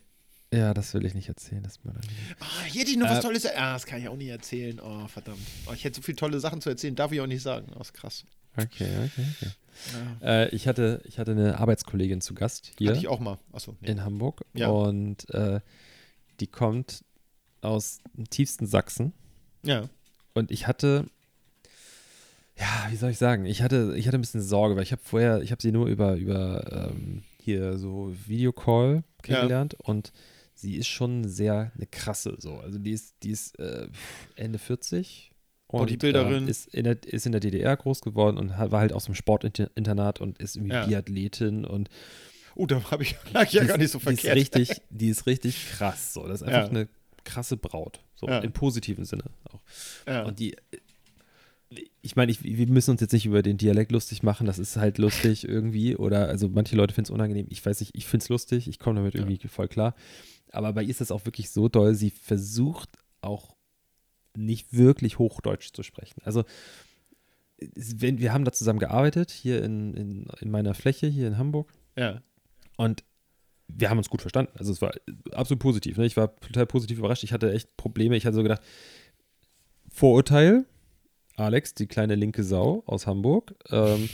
B: ja, das will ich nicht erzählen, das mir.
C: Ah, hier hätte ich noch was
B: Äh,
C: Tolles. Ah, das kann ich auch nicht erzählen. Oh, verdammt. Oh, ich hätte so viele tolle Sachen zu erzählen, darf ich auch nicht sagen. Oh, ist krass.
B: Okay, okay, okay.
C: Ja.
B: Äh, ich, hatte, ich hatte eine Arbeitskollegin zu Gast hier
C: Hatte ich auch mal. Achso, nee.
B: in Hamburg
C: Ja.
B: und äh, die kommt aus dem tiefsten Sachsen
C: Ja.
B: und ich hatte, ja, wie soll ich sagen, ich hatte, ich hatte ein bisschen Sorge, weil ich habe vorher, ich habe sie nur über, über ähm, hier so Videocall kennengelernt und sie ist schon sehr eine krasse so. Also die ist, die ist äh, Ende 40 und
C: Bodybuilderin.
B: äh, ist, in der, ist in der DDR groß geworden und war halt aus dem Sportinternat und ist irgendwie
C: Ja.
B: Biathletin und
C: Oh, da habe ich lag ja
B: die
C: gar
B: ist-
C: nicht so
B: die ist
C: verkehrt.
B: richtig, die ist richtig krass so. Das ist einfach
C: Ja.
B: eine krasse Braut. So
C: Ja.
B: im positiven Sinne auch.
C: Ja.
B: Und die, ich meine, ich, wir müssen uns jetzt nicht über den Dialekt lustig machen, das ist halt lustig irgendwie. Oder also manche Leute finden es unangenehm. Ich weiß nicht, ich finde es lustig, ich komme damit
C: Ja.
B: irgendwie voll klar. Aber bei ihr ist das auch wirklich so doll, sie versucht auch nicht wirklich Hochdeutsch zu sprechen. Also wenn, wir haben da zusammen gearbeitet, hier in, in, in meiner Fläche, hier in Hamburg.
C: ja.
B: Und wir haben uns gut verstanden. Also es war absolut positiv. Ne? Ich war total positiv überrascht. Ich hatte echt Probleme. Ich hatte so gedacht, Vorurteil, Alex, die kleine linke Sau aus Hamburg, ähm,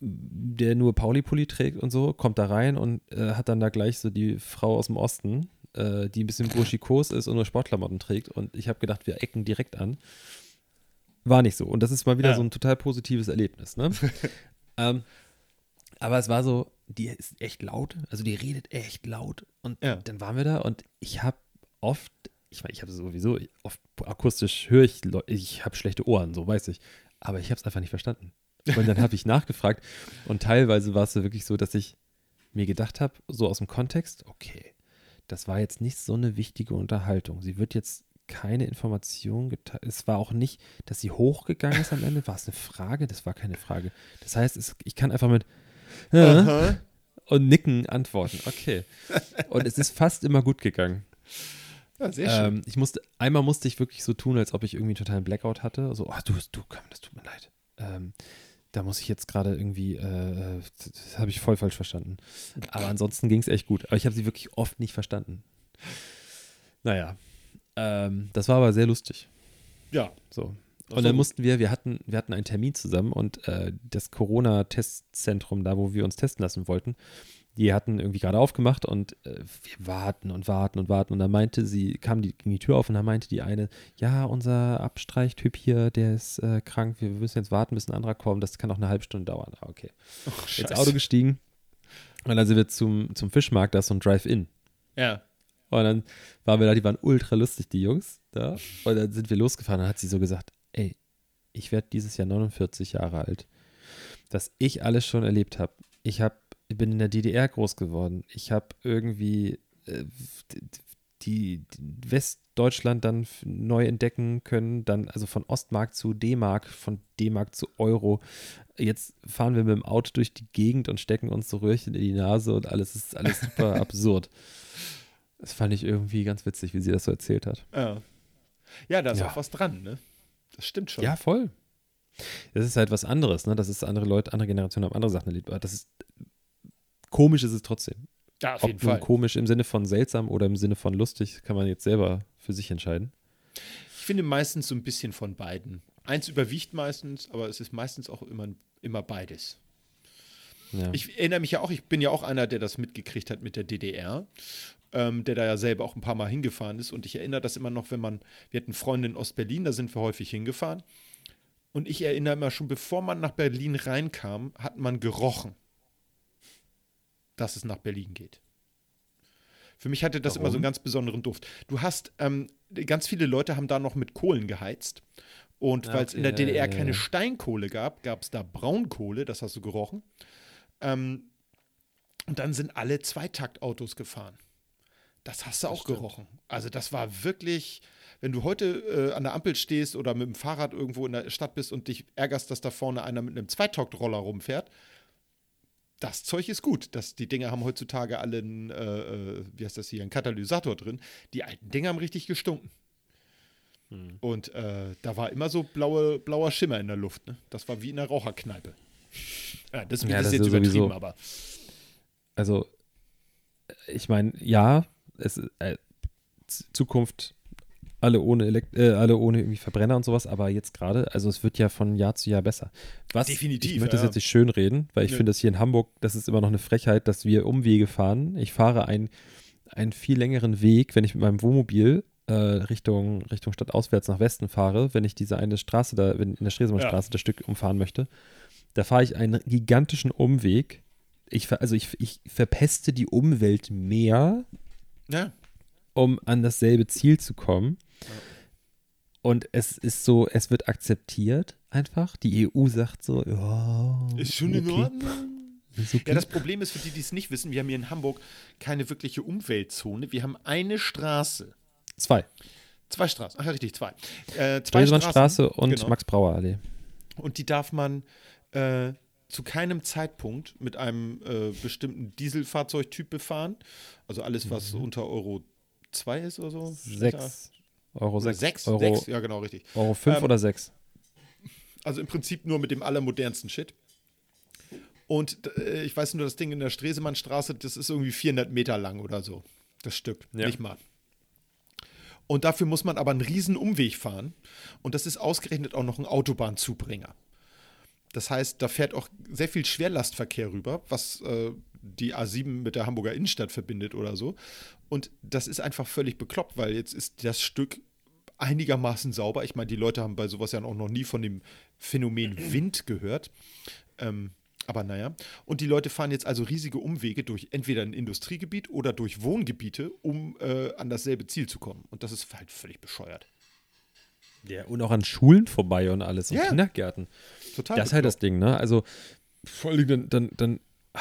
B: der nur Pauli-Pulli trägt und so, kommt da rein und äh, hat dann da gleich so die Frau aus dem Osten, äh, die ein bisschen burschikos ist und nur Sportklamotten trägt. Und ich habe gedacht, wir ecken direkt an. War nicht so. Und das ist mal wieder
C: Ja.
B: so ein total positives Erlebnis. Ne? ähm, aber es war so, die ist echt laut, also die redet echt laut. Und
C: Ja.
B: dann waren wir da und ich habe oft, ich meine, ich habe sowieso oft akustisch höre ich, ich habe schlechte Ohren, so weiß ich. Aber ich habe es einfach nicht verstanden. Und dann habe ich nachgefragt und teilweise war es so wirklich so, dass ich mir gedacht habe, so aus dem Kontext, okay, das war jetzt nicht so eine wichtige Unterhaltung. Sie wird jetzt keine Information geteilt. Es war auch nicht, dass sie hochgegangen ist am Ende. War es eine Frage? Das war keine Frage. Das heißt, es, ich kann einfach mit äh, und nicken antworten. Okay. Und es ist fast immer gut gegangen.
C: Ja, sehr schön.
B: Ähm, ich musste, einmal musste ich wirklich so tun, als ob ich irgendwie einen totalen Blackout hatte. So, ach du, du, komm, das tut mir leid. Ähm, da muss ich jetzt gerade irgendwie, äh, das, habe ich voll falsch verstanden. Aber ansonsten ging es echt gut. Aber ich habe sie wirklich oft nicht verstanden. Naja, ähm, das war aber sehr lustig.
C: ja.
B: So. Und dann mussten wir, wir hatten, wir hatten einen Termin zusammen und äh, das Corona-Testzentrum, da wo wir uns testen lassen wollten, die hatten irgendwie gerade aufgemacht und äh, wir warten und warten und warten. Und dann meinte sie, kam die, ging die Tür auf und dann meinte die eine, ja, unser Abstreichtyp hier, der ist äh, krank, wir müssen jetzt warten, bis ein anderer kommt, das kann auch eine halbe Stunde dauern. Ah, okay.
C: Ach,
B: Ins Auto gestiegen Und dann sind wir zum, zum Fischmarkt, da ist so ein Drive-In.
C: Ja.
B: Und dann waren wir da, die waren ultra lustig, die Jungs. Da. Und dann sind wir losgefahren. Dann hat sie so gesagt: Ey, ich werde dieses Jahr 49 Jahre alt. Dass ich alles schon erlebt habe. Ich hab, bin in der DDR groß geworden. Ich habe irgendwie äh, die, die Westdeutschland dann neu entdecken können. Dann also von Ostmark zu D-Mark, von D-Mark zu Euro. Jetzt fahren wir mit dem Auto durch die Gegend und stecken uns so Röhrchen in die Nase und alles ist alles super absurd. Das fand ich irgendwie ganz witzig, wie sie das so erzählt hat.
C: Ja, ja da ist
B: Ja.
C: auch was dran, ne? Das stimmt schon.
B: Ja, voll. Das ist halt was anderes, ne? Das ist andere Leute, andere Generationen haben andere Sachen erlebt. Aber das ist komisch ist es trotzdem.
C: Ja, auf
B: Ob
C: jeden Fall.
B: komisch im Sinne von seltsam oder im Sinne von lustig, kann man jetzt selber für sich entscheiden.
C: Ich finde meistens so ein bisschen von beiden. Eins überwiegt meistens, aber es ist meistens auch immer, immer beides.
B: Ja.
C: Ich erinnere mich ja auch, ich bin ja auch einer, der das mitgekriegt hat mit der DDR, ähm, der da ja selber auch ein paar Mal hingefahren ist. Und ich erinnere das immer noch, wenn man, wir hatten Freunde in Ostberlin, da sind wir häufig hingefahren. Und ich erinnere immer schon, bevor man nach Berlin reinkam, hat man gerochen, dass es nach Berlin geht. Für mich hatte das immer so einen
B: Warum?
C: ganz besonderen Duft. Du hast, ähm, ganz viele Leute haben da noch mit Kohlen geheizt. Und
B: Ah,
C: weil es
B: okay,
C: in der DDR
B: ja, ja,
C: keine. Steinkohle gab, gab es da Braunkohle, das hast du gerochen. Ähm, und dann sind alle Zweitaktautos gefahren. Das hast du auch
B: stimmt.
C: gerochen. Also das war wirklich, wenn du heute äh, an der Ampel stehst oder mit dem Fahrrad irgendwo in der Stadt bist und dich ärgerst, dass da vorne einer mit einem Zweitaktroller rumfährt, das Zeug ist gut. Das, die Dinger haben heutzutage alle einen, äh, äh, wie heißt das hier, einen Katalysator drin. Die alten Dinger haben richtig gestunken.
B: Hm.
C: Und äh, da war immer so blaue, blauer Schimmer in der Luft. Ne? Das war wie in einer Raucherkneipe. Ja, das,
B: Ja,
C: das ist jetzt übertrieben,
B: sowieso-
C: aber
B: Also, ich meine, ja, es äh, Zukunft alle ohne Elekt äh, alle ohne irgendwie Verbrenner und sowas, aber jetzt gerade, also es wird ja von Jahr zu Jahr besser. Was
C: Definitiv,
B: ich möchte das
C: ja.
B: jetzt nicht schön reden, weil ich
C: Nö.
B: finde das hier in Hamburg, das ist immer noch eine Frechheit, dass wir Umwege fahren. Ich fahre ein, einen viel längeren Weg, wenn ich mit meinem Wohnmobil äh, Richtung, Richtung Stadt auswärts nach Westen fahre, wenn ich diese eine Straße da, wenn in der Stresemannstraße das Stück umfahren möchte, da fahre ich einen gigantischen Umweg. Ich, also ich, ich verpeste die Umwelt mehr,
C: ja,
B: um an dasselbe Ziel zu kommen. Und es ist so, es wird akzeptiert einfach. Die EU sagt so, ja,
C: ist schon in
B: okay,
C: Ordnung.
B: ist okay.
C: Ja, das Problem ist für die, die es nicht wissen, wir haben hier in Hamburg keine wirkliche Umweltzone. Wir haben eine Straße.
B: Zwei.
C: Zwei Straßen. Ach ja, richtig, zwei. Äh, zwei
B: Stresemannstraße und
C: genau.
B: Max-Brauer-Allee.
C: Und die darf man äh, zu keinem Zeitpunkt mit einem äh, bestimmten Dieselfahrzeugtyp befahren. Also alles, was unter Euro 2 ist oder so.
B: Sechs. Euro
C: Oder
B: sechs.
C: sechs,
B: Euro,
C: sechs, ja genau, richtig.
B: Euro fünf
C: Ähm,
B: oder sechs.
C: Also im Prinzip nur mit dem allermodernsten Shit. Und äh, ich weiß nur, das Ding in der Stresemannstraße, das ist irgendwie 400 Meter lang oder so. Das Stück,
B: Ja.
C: nicht mal. Und dafür muss man aber einen riesen Umweg fahren. Und das ist ausgerechnet auch noch ein Autobahnzubringer. Das heißt, da fährt auch sehr viel Schwerlastverkehr rüber, was äh, die A7 mit der Hamburger Innenstadt verbindet oder so. Und das ist einfach völlig bekloppt, weil jetzt ist das Stück einigermaßen sauber. Ich meine, die Leute haben bei sowas ja auch noch nie von dem Phänomen Wind gehört. Ähm, aber naja. Und die Leute fahren jetzt also riesige Umwege durch entweder ein Industriegebiet oder durch Wohngebiete, um äh, an dasselbe Ziel zu kommen. Und das ist halt völlig bescheuert.
B: Ja, und auch an Schulen vorbei und alles. Und
C: Ja.
B: Kindergärten.
C: Total.
B: Das ist halt das. Ding, ne? Also, vor allem dann, dann, dann ah,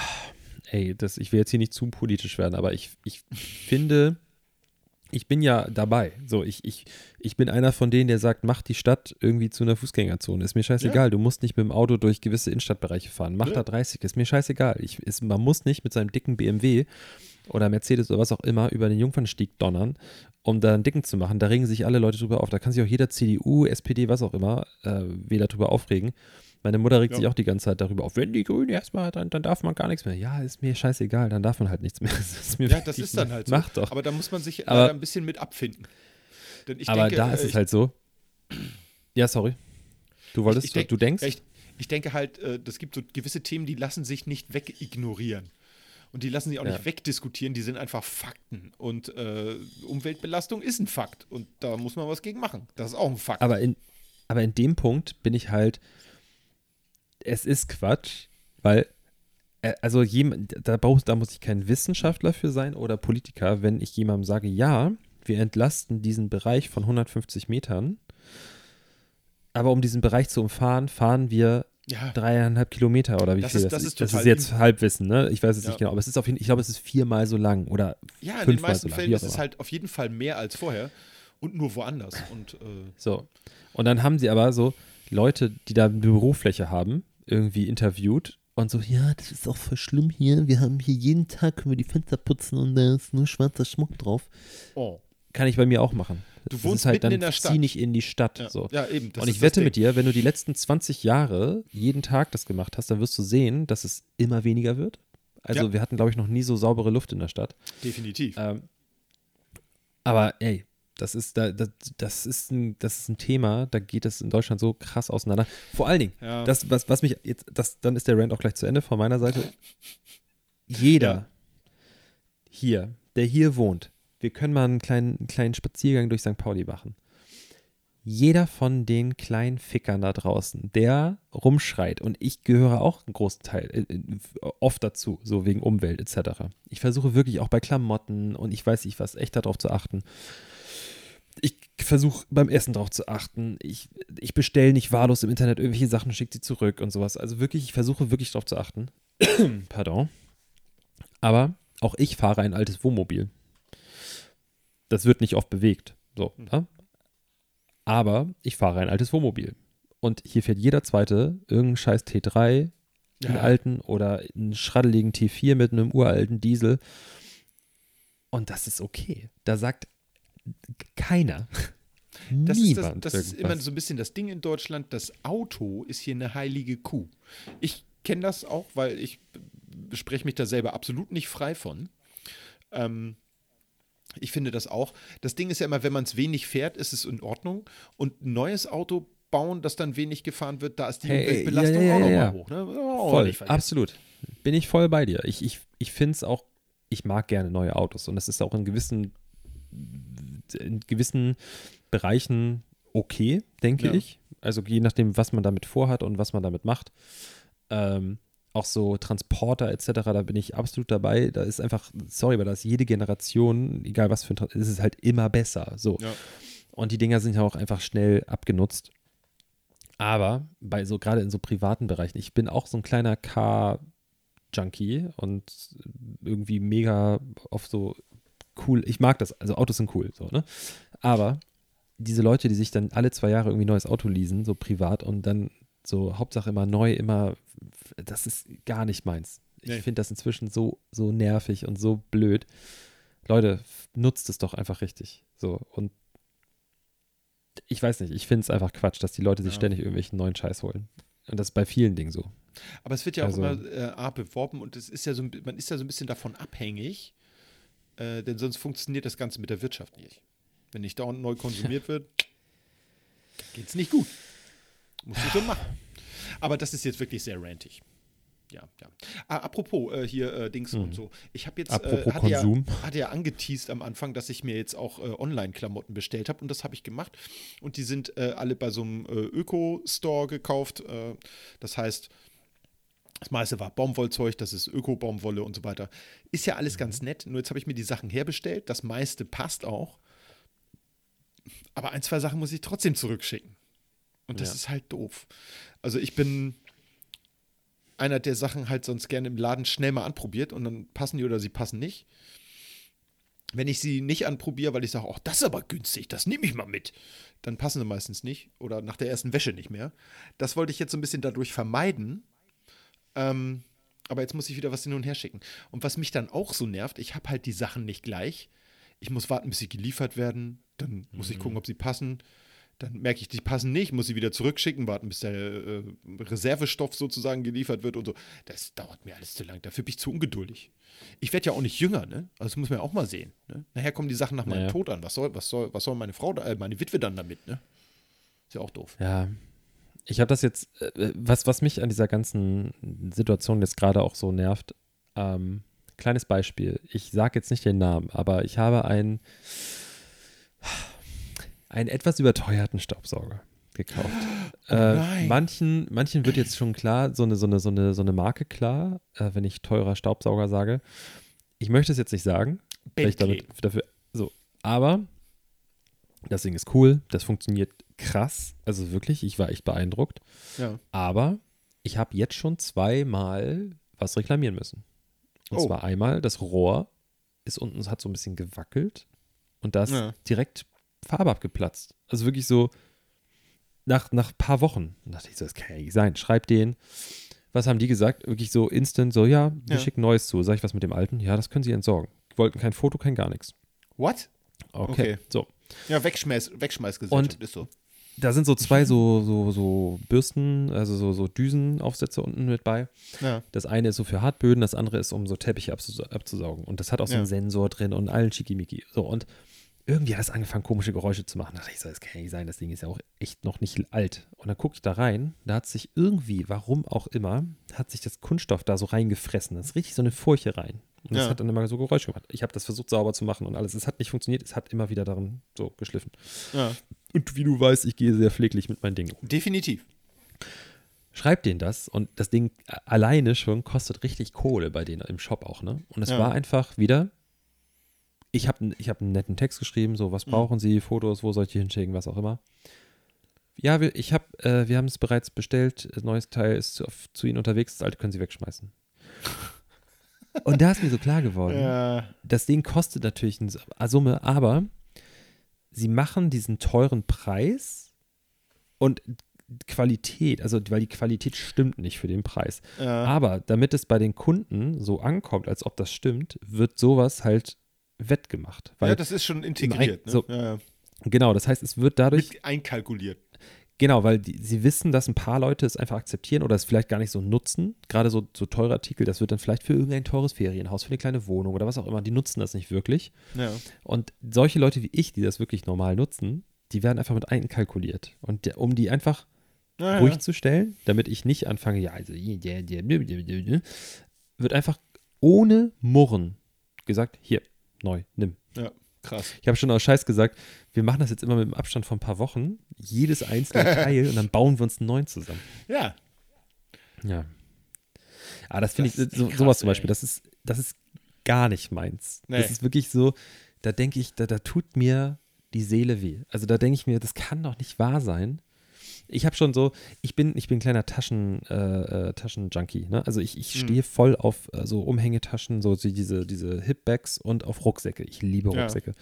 B: ey, das, ich will jetzt hier nicht zu politisch werden, aber ich, ich finde, ich bin ja dabei. So, ich, ich, ich bin einer von denen, der sagt, mach die Stadt irgendwie zu einer Fußgängerzone. Ist mir scheißegal. Du musst nicht mit dem Auto durch gewisse Innenstadtbereiche fahren. Mach
C: Ja.
B: da 30, ist mir scheißegal. Ich, ist, man muss nicht mit seinem dicken BMW oder Mercedes oder was auch immer über den Jungfernstieg donnern, um da einen Dicken zu machen. Da regen sich alle Leute drüber auf. Da kann sich auch jeder CDU, SPD, was auch immer, äh, wieder drüber aufregen. Meine Mutter regt
C: Ja.
B: sich auch die ganze Zeit darüber auf. Wenn die Grünen erstmal, dann, dann darf man gar nichts mehr. Ja, ist mir scheißegal, dann darf man halt nichts mehr. Das
C: Ja, das ist dann halt so.
B: Mach doch.
C: Aber da muss man sich
B: Aber-
C: ein bisschen mit abfinden. Ich
B: Aber
C: denke,
B: da ist
C: äh,
B: es halt so. Ja, sorry. Du wolltest,
C: ich denk-
B: du denkst?
C: Ich, ich denke halt, äh, das gibt so gewisse Themen, die lassen sich nicht wegignorieren. Und die lassen sich auch
B: Ja.
C: nicht wegdiskutieren, die sind einfach Fakten. Und äh, Umweltbelastung ist ein Fakt. Und da muss man was gegen machen. Das ist auch ein Fakt.
B: Aber in, aber in dem Punkt bin ich halt, es ist Quatsch, weil äh, also jemand, da, brauch, da muss ich kein Wissenschaftler für sein oder Politiker, wenn ich jemandem sage, ja, wir entlasten diesen Bereich von 150 Metern, aber um diesen Bereich zu umfahren, fahren wir
C: Ja,
B: dreieinhalb Kilometer oder wie
C: Das
B: viel
C: ist- das ist
B: das ist
C: total
B: jetzt
C: lieb.
B: Halbwissen, ne? Ich weiß es
C: Ja.
B: nicht genau, aber es ist auf jeden ich glaube, es ist viermal so lang oder
C: ja in den
B: fünfmal
C: meisten
B: so lang,
C: Fällen ist es halt auf jeden Fall mehr als vorher und nur woanders. Und äh,
B: So. Und dann haben sie aber so Leute, die da eine Bürofläche haben, irgendwie interviewt und so, ja, das ist auch voll schlimm hier. Wir haben hier jeden Tag, können wir die Fenster putzen und da ist nur schwarzer Schmuck drauf.
C: oh.
B: Kann ich bei mir auch machen.
C: Du wohnst
B: halt, dann
C: in der Stadt.
B: Zieh nicht in die Stadt.
C: Ja,
B: So.
C: ja eben.
B: und ich wette mit dir, wenn du die letzten 20 Jahre jeden Tag das gemacht hast, dann wirst du sehen, dass es immer weniger wird. Also
C: Ja.
B: wir hatten, glaube ich, noch nie so saubere Luft in der Stadt.
C: Definitiv.
B: Ähm, aber ey, das ist, da, das, das, ist ein, das ist ein Thema, da geht es in Deutschland so krass auseinander. Vor allen Dingen,
C: Ja.
B: das, was, was mich jetzt, das, dann ist der Rant auch gleich zu Ende von meiner Seite. Jeder
C: Ja.
B: hier, der hier wohnt, wir können mal einen kleinen, einen kleinen Spaziergang durch St. Pauli machen. Jeder von den kleinen Fickern da draußen, der rumschreit, und ich gehöre auch einen großen Teil, äh, äh, oft dazu, so wegen Umwelt etc. Ich versuche wirklich auch bei Klamotten und ich weiß nicht was, echt darauf zu achten. Ich versuche beim Essen darauf zu achten. Ich, ich bestelle nicht wahllos im Internet irgendwelche Sachen, schicke sie zurück und sowas. Also wirklich, ich versuche wirklich darauf zu achten. Pardon. Aber auch ich fahre ein altes Wohnmobil. Das wird nicht oft bewegt. So, ne? Aber ich fahre ein altes Wohnmobil. Und hier fährt jeder zweite irgendeinen scheiß T3, einen
C: Ja.
B: alten oder einen schraddeligen T4 mit einem uralten Diesel. Und das ist okay. Da sagt keiner.
C: Das, ist, das,
B: Niemand
C: das ist immer so ein bisschen das Ding in Deutschland. Das Auto ist hier eine heilige Kuh. Ich kenne das auch, weil ich spreche mich da selber absolut nicht frei von. Ähm, ich finde das auch. Das Ding ist ja immer, wenn man es wenig fährt, ist es in Ordnung. Und ein neues Auto bauen, das dann wenig gefahren wird, da ist die
B: Hey,
C: Umweltbelastung
B: ja, ja,
C: auch
B: ja,
C: nochmal
B: ja.
C: hoch. Ne? Auch
B: Voll, absolut. Bin ich voll bei dir. Ich, ich, ich finde es auch, ich mag gerne neue Autos und das ist auch in gewissen, in gewissen Bereichen okay, denke ich. Also je nachdem, was man damit vorhat und was man damit macht. Ähm, auch so Transporter etc., da bin ich absolut dabei. Da ist einfach, sorry, aber da ist jede Generation, egal was für ein, Tra- ist es halt immer besser. So.
C: Ja.
B: Und die Dinger sind ja auch einfach schnell abgenutzt. Aber bei so, gerade in so privaten Bereichen, ich bin auch so ein kleiner Car-Junkie und irgendwie mega auf so cool, ich mag das, also Autos sind cool, so, ne? Aber diese Leute, die sich dann alle zwei Jahre irgendwie ein neues Auto leasen, so privat und dann so Hauptsache immer neu, immer, das ist gar nicht meins. Ich
C: Nee.
B: finde das inzwischen so, so nervig und so blöd. Leute, nutzt es doch einfach richtig. So, und ich weiß nicht, ich finde es einfach Quatsch, dass die Leute sich
C: Ja.
B: ständig irgendwelchen neuen Scheiß holen. Und das ist bei vielen Dingen so.
C: Aber es wird ja auch
B: Also-
C: immer äh, A, beworben und es ist ja so, man ist ja so ein bisschen davon abhängig, äh, denn sonst funktioniert das Ganze mit der Wirtschaft nicht. Wenn nicht dauernd neu konsumiert wird, geht's nicht gut. Muss ich schon machen. Aber das ist jetzt wirklich sehr rantig. Ja, ja. Ah, apropos äh, hier äh, Dings und so. Ich habe jetzt
B: Hm. Apropos
C: äh, hatte, ja,
B: Konsum.
C: hatte ja angeteased am Anfang, dass ich mir jetzt auch äh, Online-Klamotten bestellt habe und das habe ich gemacht. Und die sind äh, alle bei so einem äh, Öko-Store gekauft. Das heißt, das meiste war Baumwollzeug, das ist Öko-Baumwolle und so weiter. Ist ja alles ganz nett, nur jetzt habe ich mir die Sachen herbestellt. Das meiste passt auch. Aber ein, zwei Sachen muss ich trotzdem zurückschicken. Und das
B: Ja.
C: ist halt doof. Also ich bin einer, der Sachen halt sonst gerne im Laden schnell mal anprobiert und dann passen die oder sie passen nicht. Wenn ich sie nicht anprobiere, weil ich sage, oh, das ist aber günstig, das nehme ich mal mit, dann passen sie meistens nicht oder nach der ersten Wäsche nicht mehr. Das wollte ich jetzt so ein bisschen dadurch vermeiden. Ähm, aber jetzt muss ich wieder was hin und her schicken. Und was mich dann auch so nervt, ich habe halt die Sachen nicht gleich. Ich muss warten, bis sie geliefert werden. Dann muss ich gucken, ob sie passen. Dann merke ich, die passen nicht, muss sie wieder zurückschicken, warten, bis der äh, Reservestoff sozusagen geliefert wird und so. Das dauert mir alles zu lang. Dafür bin ich zu ungeduldig. Ich werde ja auch nicht jünger, ne? Also das muss man ja auch mal sehen. Ne? Nachher kommen die Sachen nach meinem
B: Naja.
C: Tod an. Was soll, was soll, was soll meine Frau, da, äh, meine Witwe dann damit, ne? Ist ja auch doof.
B: Ja, ich habe das jetzt, äh, was, was mich an dieser ganzen Situation jetzt gerade auch so nervt, ähm, kleines Beispiel. Ich sage jetzt nicht den Namen, aber ich habe einen, einen etwas überteuerten Staubsauger gekauft. Äh,
C: nein.
B: manchen, manchen wird jetzt schon klar, so eine, so eine, so eine, so eine Marke klar, äh, wenn ich teurer Staubsauger sage. Ich möchte es jetzt nicht sagen, weil ich
C: Bentley.
B: damit dafür, so, aber das Ding ist cool, das funktioniert krass, also wirklich, ich war echt beeindruckt.
C: Ja.
B: Aber ich habe jetzt schon zweimal was reklamieren müssen. Und
C: Oh.
B: zwar einmal, das Rohr ist unten, es hat so ein bisschen gewackelt und da ist
C: Ja.
B: direkt Farbe abgeplatzt. Also wirklich so nach, nach ein paar Wochen. Und dachte ich so, das kann ja nicht sein. Schreib den. Was haben die gesagt? Wirklich so instant, so, ja, wir
C: Ja.
B: schicken Neues zu. Sag ich was mit dem alten? Ja, das können sie entsorgen. Wollten kein Foto, kein gar nichts.
C: What?
B: Okay.
C: Okay.
B: So.
C: Ja, Wegschmeiß, Wegschmeißgesellschaft ist so.
B: Da sind so zwei so, so, so Bürsten, also so, so Düsenaufsätze unten mit bei.
C: Ja.
B: Das eine ist so für Hartböden, das andere ist, um so Teppiche abzus abzusaugen. Und das hat auch so einen
C: Ja.
B: Sensor drin und allen Schickimicki. So, und irgendwie hat es angefangen, komische Geräusche zu machen. Da dachte ich so, das kann ja nicht sein, das Ding ist ja auch echt noch nicht alt. Und dann gucke ich da rein, da hat sich irgendwie, warum auch immer, hat sich das Kunststoff da so reingefressen. Das ist richtig so eine Furche rein. Und das
C: Ja.
B: hat dann immer so Geräusche gemacht. Ich habe das versucht sauber zu machen und alles. Es hat nicht funktioniert, es hat immer wieder darin so geschliffen.
C: ja.
B: Und wie du weißt, ich gehe sehr pfleglich mit meinen Dingen um.
C: Definitiv.
B: Schreib denen das und das Ding alleine schon kostet richtig Kohle bei denen im Shop auch, ne? Und es
C: Ja.
B: war einfach wieder, ich habe ich hab einen netten Text geschrieben, so, was
C: Mhm.
B: brauchen Sie, Fotos, wo soll ich die hinschicken, was auch immer. Ja, wir, ich hab, äh, wir haben es bereits bestellt, das neues Teil ist zu, zu Ihnen unterwegs, das alte können Sie wegschmeißen. und da ist mir so klar geworden,
C: Ja.
B: das Ding kostet natürlich eine Summe, aber sie machen diesen teuren Preis und Qualität, also weil die Qualität stimmt nicht für den Preis.
C: Ja.
B: Aber damit es bei den Kunden so ankommt, als ob das stimmt, wird sowas halt wettgemacht.
C: Ja, das ist schon integriert. Ne?
B: so-
C: ja, ja.
B: genau, das heißt, es wird dadurch,
C: Mit einkalkuliert.
B: genau, weil die, sie wissen, dass ein paar Leute es einfach akzeptieren oder es vielleicht gar nicht so nutzen. Gerade so, so teure Artikel, das wird dann vielleicht für irgendein teures Ferienhaus, für eine kleine Wohnung oder was auch immer, die nutzen das nicht wirklich.
C: Ja.
B: Und solche Leute wie ich, die das wirklich normal nutzen, die werden einfach mit einkalkuliert. Und der, um die einfach
C: Ja,
B: ruhig
C: ja.
B: zu stellen, damit ich nicht anfange, ja, also wird einfach ohne Murren gesagt, hier, neu, nimm.
C: ja, krass.
B: Ich habe schon aus Scheiß gesagt, wir machen das jetzt immer mit einem Abstand von ein paar Wochen, jedes einzelne Teil und dann bauen wir uns einen neuen zusammen.
C: Ja,
B: Ja. Aber das finde ich, so,
C: krass,
B: sowas zum
C: ey.
B: Beispiel, das ist, das ist gar nicht meins.
C: Nee.
B: Das ist wirklich so, da denke ich, da, da tut mir die Seele weh. Also da denke ich mir, das kann doch nicht wahr sein. Ich habe schon so, ich bin, ich bin ein kleiner Taschen, äh, äh, Taschenjunkie. Ne? Also ich, ich
C: Mhm.
B: stehe voll auf äh, so Umhängetaschen, so die- diese, diese Hipbags und auf Rucksäcke. Ich liebe
C: Ja.
B: Rucksäcke.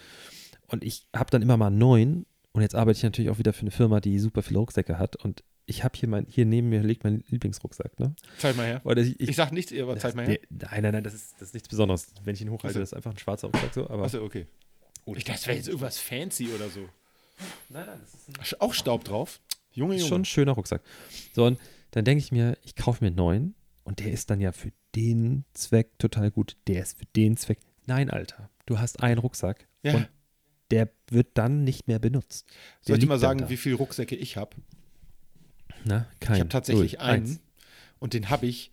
B: Und ich habe dann immer mal neuen. Und jetzt arbeite ich natürlich auch wieder für eine Firma, die super viele Rucksäcke hat. Und ich habe hier mein, hier neben mir liegt mein Lieblingsrucksack. Ne?
C: zeig mal her.
B: Oder ich,
C: Ich, sag nichts, aber zeig mal her.
B: nee, Nein, nein, nein, das ist, das ist nichts Besonderes. Wenn ich ihn hochhalte,
C: Achso.
B: das ist einfach ein schwarzer Rucksack so. Aber
C: Achso, okay. Ich dachte, das wäre jetzt irgendwas fancy oder so.
B: nein, nein, das ist,
C: Auch Staub drauf? Junge,
B: ist
C: Junge.
B: schon ein schöner Rucksack. So, und dann denke ich mir, ich kaufe mir einen neuen und der ist dann ja für den Zweck total gut. Der ist für den Zweck. Nein, Alter, du hast einen Rucksack
C: Ja.
B: und der wird dann nicht mehr benutzt. Der
C: Soll ich mal sagen, wie viele Rucksäcke ich habe?
B: Na, kein.
C: Ich habe tatsächlich
B: Null.
C: einen
B: Eins.
C: und den habe ich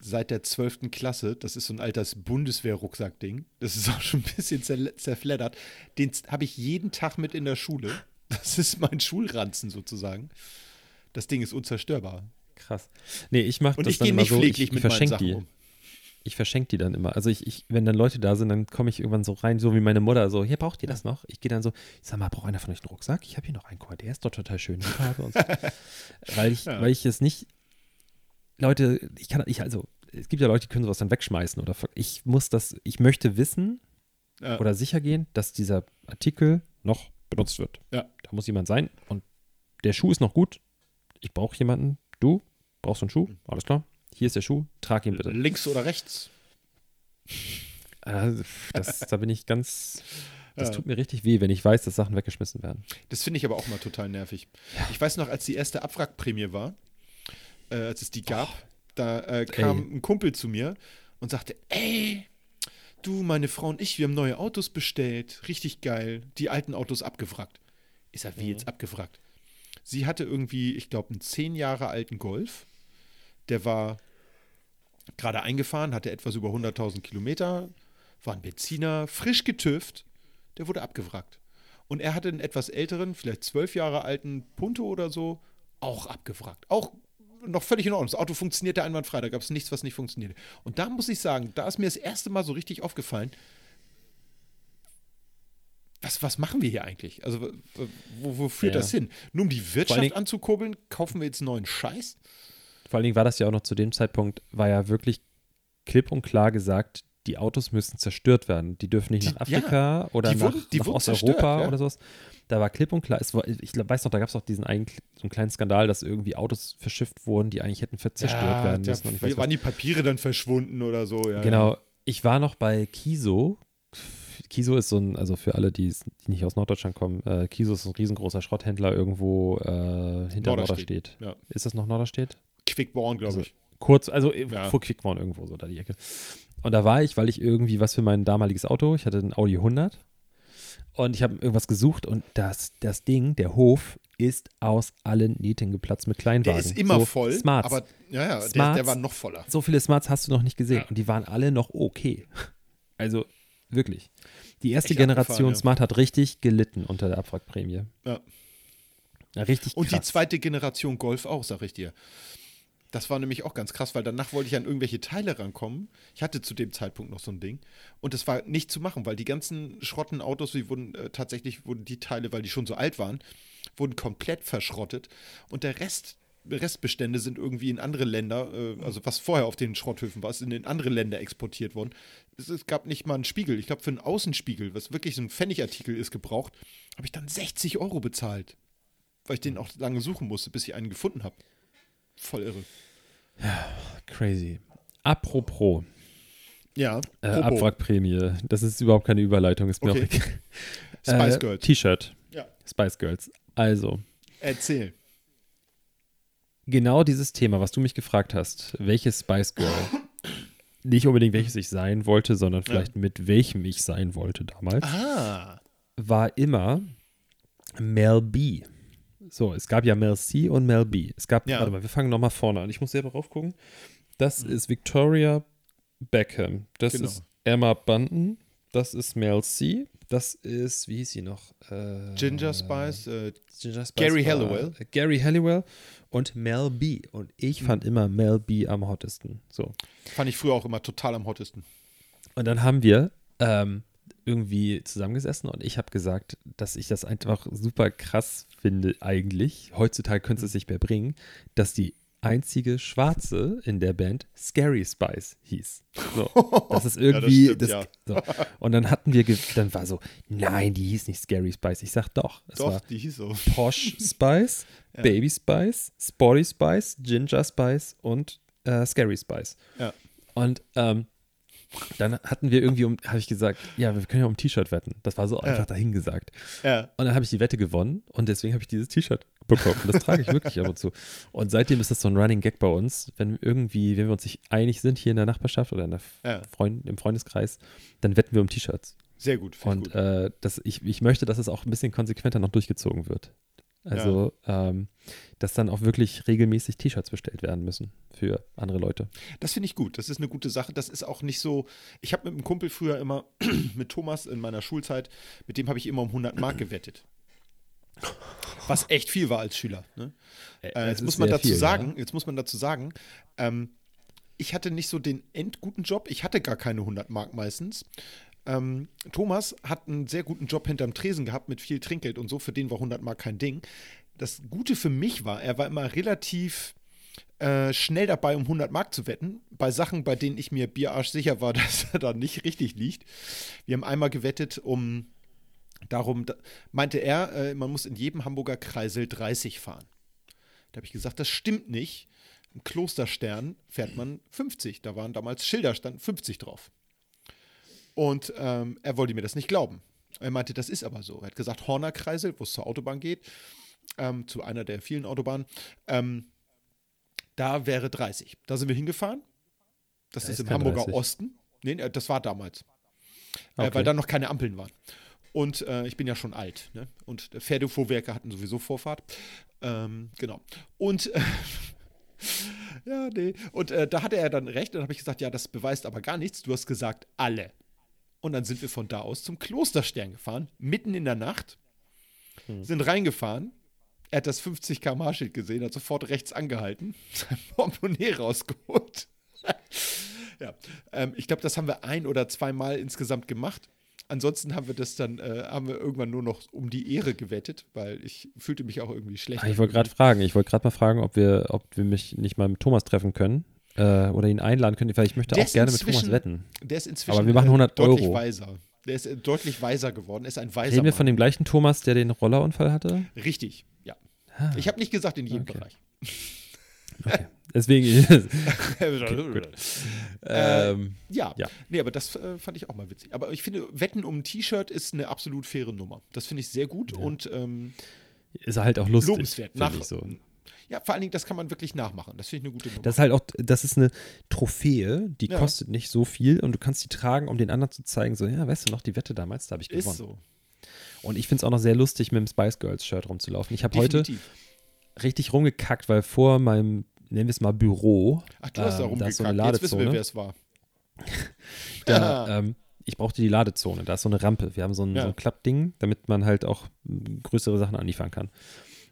C: seit der 12. Klasse. Das ist so ein altes Bundeswehr-Rucksack-Ding. Das ist auch schon ein bisschen zer zerfleddert. Den habe ich jeden Tag mit in der Schule. Das ist mein Schulranzen sozusagen. Das Ding ist unzerstörbar.
B: Krass. Nee, ich mache das
C: ich
B: dann immer
C: nicht
B: so, ich, ich verschenke die.
C: um.
B: Ich verschenke die dann immer. Also ich, ich, wenn dann Leute da sind, dann komme ich irgendwann so rein, so wie meine Mutter, so, hier braucht ihr das noch? Ich gehe dann so, ich sag mal, braucht einer von euch einen Rucksack? Ich habe hier noch einen, guck mal, der ist doch total schön, so. weil ich,
C: Ja.
B: weil ich es nicht, Leute, ich kann, ich, also, es gibt ja Leute, die können sowas dann wegschmeißen oder ich muss das, ich möchte wissen
C: Ja.
B: oder sicher gehen, dass dieser Artikel noch benutzt wird.
C: Ja.
B: Da muss jemand sein und der Schuh ist noch gut. Ich brauche jemanden. Du brauchst einen Schuh, alles klar. Hier ist der Schuh, trag ihn bitte.
C: Links oder rechts?
B: Äh, das, da bin ich ganz. Das
C: Ja.
B: tut mir richtig weh, wenn ich weiß, dass Sachen weggeschmissen werden.
C: Das finde ich aber auch mal total nervig. Ich weiß noch, als die erste Abwrackprämie war, äh, als es die gab, da äh, kam
B: ey.
C: ein Kumpel zu mir und sagte, ey, du, meine Frau und ich, wir haben neue Autos bestellt, richtig geil, die alten Autos abgewrackt. Ist er wie
B: Mhm.
C: jetzt abgewrackt? Sie hatte irgendwie, ich glaube, einen zehn Jahre alten Golf. Der war gerade eingefahren, hatte etwas über 100.000 Kilometer, war ein Benziner, frisch getüft. Der wurde abgewrackt. Und er hatte einen etwas älteren, vielleicht zwölf Jahre alten Punto oder so, auch abgefragt. Auch noch völlig in Ordnung. Das Auto funktionierte einwandfrei, da gab es nichts, was nicht funktionierte. Und da muss ich sagen, da ist mir das erste Mal so richtig aufgefallen, was, was machen wir hier eigentlich? Also, wo, wo führt
B: Ja.
C: das hin? Nur um die Wirtschaft
B: Dingen-
C: anzukurbeln, kaufen wir jetzt neuen Scheiß?
B: Vor allen Dingen war das ja auch noch zu dem Zeitpunkt, war ja wirklich klipp und klar gesagt, die Autos müssen zerstört werden. Die dürfen nicht
C: Die-
B: nach Afrika oder
C: die
B: nach,
C: wurden-
B: nach Osteuropa
C: zerstört, ja.
B: oder sowas. Da war klipp und klar, war, ich weiß noch, da gab es auch diesen einen, so einen kleinen Skandal, dass irgendwie Autos verschifft wurden, die eigentlich hätten zerstört werden
C: da
B: müssen. Und ich weiß, was.
C: waren die Papiere dann verschwunden oder so. Ja,
B: Genau, ich war noch bei Kiso. Kiso ist so ein, also für alle, die, die nicht aus Norddeutschland kommen, äh, Kiso ist ein riesengroßer Schrotthändler irgendwo äh, hinter
C: Norderstedt.
B: Norderstedt.
C: Ja.
B: Ist das noch Norderstedt?
C: Quickborn, glaube
B: Also,
C: ich.
B: Kurz, also äh,
C: Ja.
B: vor Quickborn irgendwo so da die Ecke. Und da war ich, weil ich irgendwie was für mein damaliges Auto, ich hatte ein Audi 100 und ich habe irgendwas gesucht und das, das Ding, der Hof, ist aus allen Nähten geplatzt mit Kleinwagen.
C: Der ist immer
B: so
C: voll,
B: Smarts.
C: aber ja, ja, der,
B: Smarts.
C: der war noch voller.
B: so viele Smarts hast du noch nicht gesehen
C: Ja.
B: und die waren alle noch okay. Also wirklich. Die erste
C: Echt
B: Generation
C: ja.
B: Smart hat richtig gelitten unter der Abwrackprämie.
C: Ja.
B: Ja, richtig
C: Und die
B: krass.
C: zweite Generation Golf auch, sag ich dir. Das war nämlich auch ganz krass, weil danach wollte ich an irgendwelche Teile rankommen. Ich hatte zu dem Zeitpunkt noch so ein Ding. Und das war nicht zu machen, weil die ganzen schrotten Autos, die wurden äh, tatsächlich, wurden die Teile, weil die schon so alt waren, wurden komplett verschrottet. Und der Rest, Restbestände sind irgendwie in andere Länder, äh, also was vorher auf den Schrotthöfen war, ist in andere Länder exportiert worden. Es, es gab nicht mal einen Spiegel. Ich glaube, für einen Außenspiegel, was wirklich so ein Pfennigartikel ist, gebraucht, habe ich dann 60 Euro bezahlt. Weil ich den auch lange suchen musste, bis ich einen gefunden habe. Voll irre.
B: Crazy. Apropos
C: Ja,
B: äh. Abwrackprämie. Das ist überhaupt keine Überleitung, ist mir
C: Okay.
B: auch egal.
C: Spice
B: Äh,
C: Girls.
B: T-Shirt.
C: Ja.
B: Spice Girls. Also,
C: Erzähl.
B: genau dieses Thema, was du mich gefragt hast, welches Spice Girl, nicht unbedingt welches ich sein wollte, sondern vielleicht mit welchem ich sein wollte damals,
C: Ah.
B: war immer Mel B. So, es gab ja Mel C und Mel B. Es gab,
C: Ja.
B: warte mal, wir fangen nochmal vorne an. Ich muss selber raufgucken. Das ist Victoria Beckham. Das
C: Genau.
B: ist Emma Bunton. Das ist Mel C. Das ist, wie hieß sie noch? Äh,
C: Ginger Spice. Äh,
B: Ginger Spice
C: Gary
B: war-
C: Halliwell.
B: äh, Gary Halliwell und Mel B. Und ich fand immer Mel B am hottesten. So.
C: fand ich früher auch immer total am hottesten.
B: Und dann haben wir ähm, irgendwie zusammengesessen und ich habe gesagt, dass ich das einfach super krass finde eigentlich. Heutzutage könnte es sich mehr bringen, dass die einzige Schwarze in der Band Scary Spice hieß. So, das ist irgendwie.
C: stimmt,
B: das
C: ja.
B: so. Und dann hatten wir, dann war so, nein, die hieß nicht Scary Spice. Ich sag doch, es
C: Doch,
B: war
C: die hieß so.
B: Posh Spice,
C: Ja.
B: Baby Spice, Sporty Spice, Ginger Spice und äh, Scary Spice.
C: Ja.
B: Und ähm, dann hatten wir irgendwie, um, habe ich gesagt, ja, wir können ja um ein T-Shirt wetten. Das war so einfach dahingesagt.
C: Ja.
B: Und dann habe ich die Wette gewonnen und deswegen habe ich dieses T-Shirt bekommen. Und das trage ich wirklich ab und zu. Und seitdem ist das so ein Running Gag bei uns. Wenn irgendwie, wenn wir uns nicht einig sind hier in der Nachbarschaft oder in der
C: Ja.
B: Freund, im Freundeskreis, dann wetten wir um T-Shirts.
C: Sehr gut.
B: Und
C: ich gut.
B: äh, das, ich, ich möchte, dass es auch ein bisschen konsequenter noch durchgezogen wird. Also, ähm, dass dann auch wirklich regelmäßig T-Shirts bestellt werden müssen für andere Leute.
C: Das finde ich gut. Das ist eine gute Sache. Das ist auch nicht so. Ich habe mit einem Kumpel früher immer, mit Thomas in meiner Schulzeit, mit dem habe ich immer um 100 Mark gewettet. Was echt viel war als Schüler. Ne? Äh, jetzt muss man dazu sagen, jetzt muss man dazu sagen, ähm, ich hatte nicht so den endguten Job. Ich hatte gar keine 100 Mark meistens. Ähm, Thomas hat einen sehr guten Job hinterm Tresen gehabt mit viel Trinkgeld und so. Für den war 100 Mark kein Ding. Das Gute für mich war, er war immer relativ äh, schnell dabei, um 100 Mark zu wetten. Bei Sachen, bei denen ich mir bierarsch sicher war, dass er da nicht richtig liegt. Wir haben einmal gewettet, um darum, da, meinte er, äh, man muss in jedem Hamburger Kreisel 30 fahren. Da habe ich gesagt, das stimmt nicht. Im Klosterstern fährt man 50. Da waren damals Schilder, stand 50 drauf. Und ähm, er wollte mir das nicht glauben. Er meinte, das ist aber so. Er hat gesagt, Horner Kreisel, wo es zur Autobahn geht, ähm, zu einer der vielen Autobahnen, ähm, da wäre 30. Da sind wir hingefahren. Das
B: Da
C: ist,
B: ist
C: im Hamburger
B: 30.
C: Osten. Nee, äh, das war damals. Äh,
B: Okay.
C: weil da noch keine Ampeln waren. Und äh, ich bin ja schon alt. Ne? Und Pferdefuhrwerke hatten sowieso Vorfahrt. Ähm, genau. Und äh, ja, nee. Und äh, da hatte er dann recht. Dann habe ich gesagt, ja, das beweist aber gar nichts. Du hast gesagt, alle. Und dann sind wir von da aus zum Klosterstern gefahren, mitten in der Nacht, sind reingefahren. er hat das 50 km Schild gesehen, hat sofort rechts angehalten, sein Portemonnaie rausgeholt. ja, ähm, ich glaube, das haben wir ein oder zweimal insgesamt gemacht. Ansonsten haben wir das dann, äh, haben wir irgendwann nur noch um die Ehre gewettet, weil ich fühlte mich auch irgendwie schlecht.
B: Ah, ich wollte gerade fragen, ich wollte gerade mal fragen, ob wir, ob wir mich nicht mal mit Thomas treffen können äh, oder ihn einladen können, weil ich möchte auch gerne mit Thomas wetten.
C: Der ist inzwischen
B: Aber wir machen 100
C: äh, deutlich
B: Euro.
C: weiser. Der ist äh, deutlich weiser geworden, ist ein weiser
B: Reden wir
C: Mann.
B: von dem gleichen Thomas, der den Rollerunfall hatte?
C: Richtig, ja.
B: Ah,
C: Ich habe nicht gesagt in jedem
B: Okay.
C: Bereich.
B: okay. Deswegen,
C: Äh,
B: ähm,
C: ja.
B: Ja.
C: nee, aber das äh, fand ich auch mal witzig. Aber ich finde, Wetten um ein T-Shirt ist eine absolut faire Nummer. Das finde ich sehr gut und ähm,
B: ist halt auch lustig.
C: lobenswert. Nach,
B: so.
C: Ja, vor allen Dingen, das kann man wirklich nachmachen. Das finde ich eine gute Nummer.
B: Das ist halt auch, das ist eine Trophäe, die
C: Ja.
B: kostet nicht so viel und du kannst die tragen, um den anderen zu zeigen, so, ja, weißt du noch, die Wette damals, da habe ich
C: ist
B: gewonnen.
C: so.
B: Und ich finde es auch noch sehr lustig, mit dem Spice Girls Shirt rumzulaufen. Ich habe heute richtig rumgekackt, weil vor meinem, nennen wir es mal Büro,
C: Ach, du hast da
B: ähm, da ist so
C: rumgekackt.
B: eine
C: Jetzt wissen wir,
B: Ladezone.
C: wer es war.
B: da, ähm, ich brauchte die Ladezone, da ist so eine Rampe. Wir haben so ein,
C: Ja.
B: so ein Klappding, damit man halt auch m, größere Sachen anliefern kann.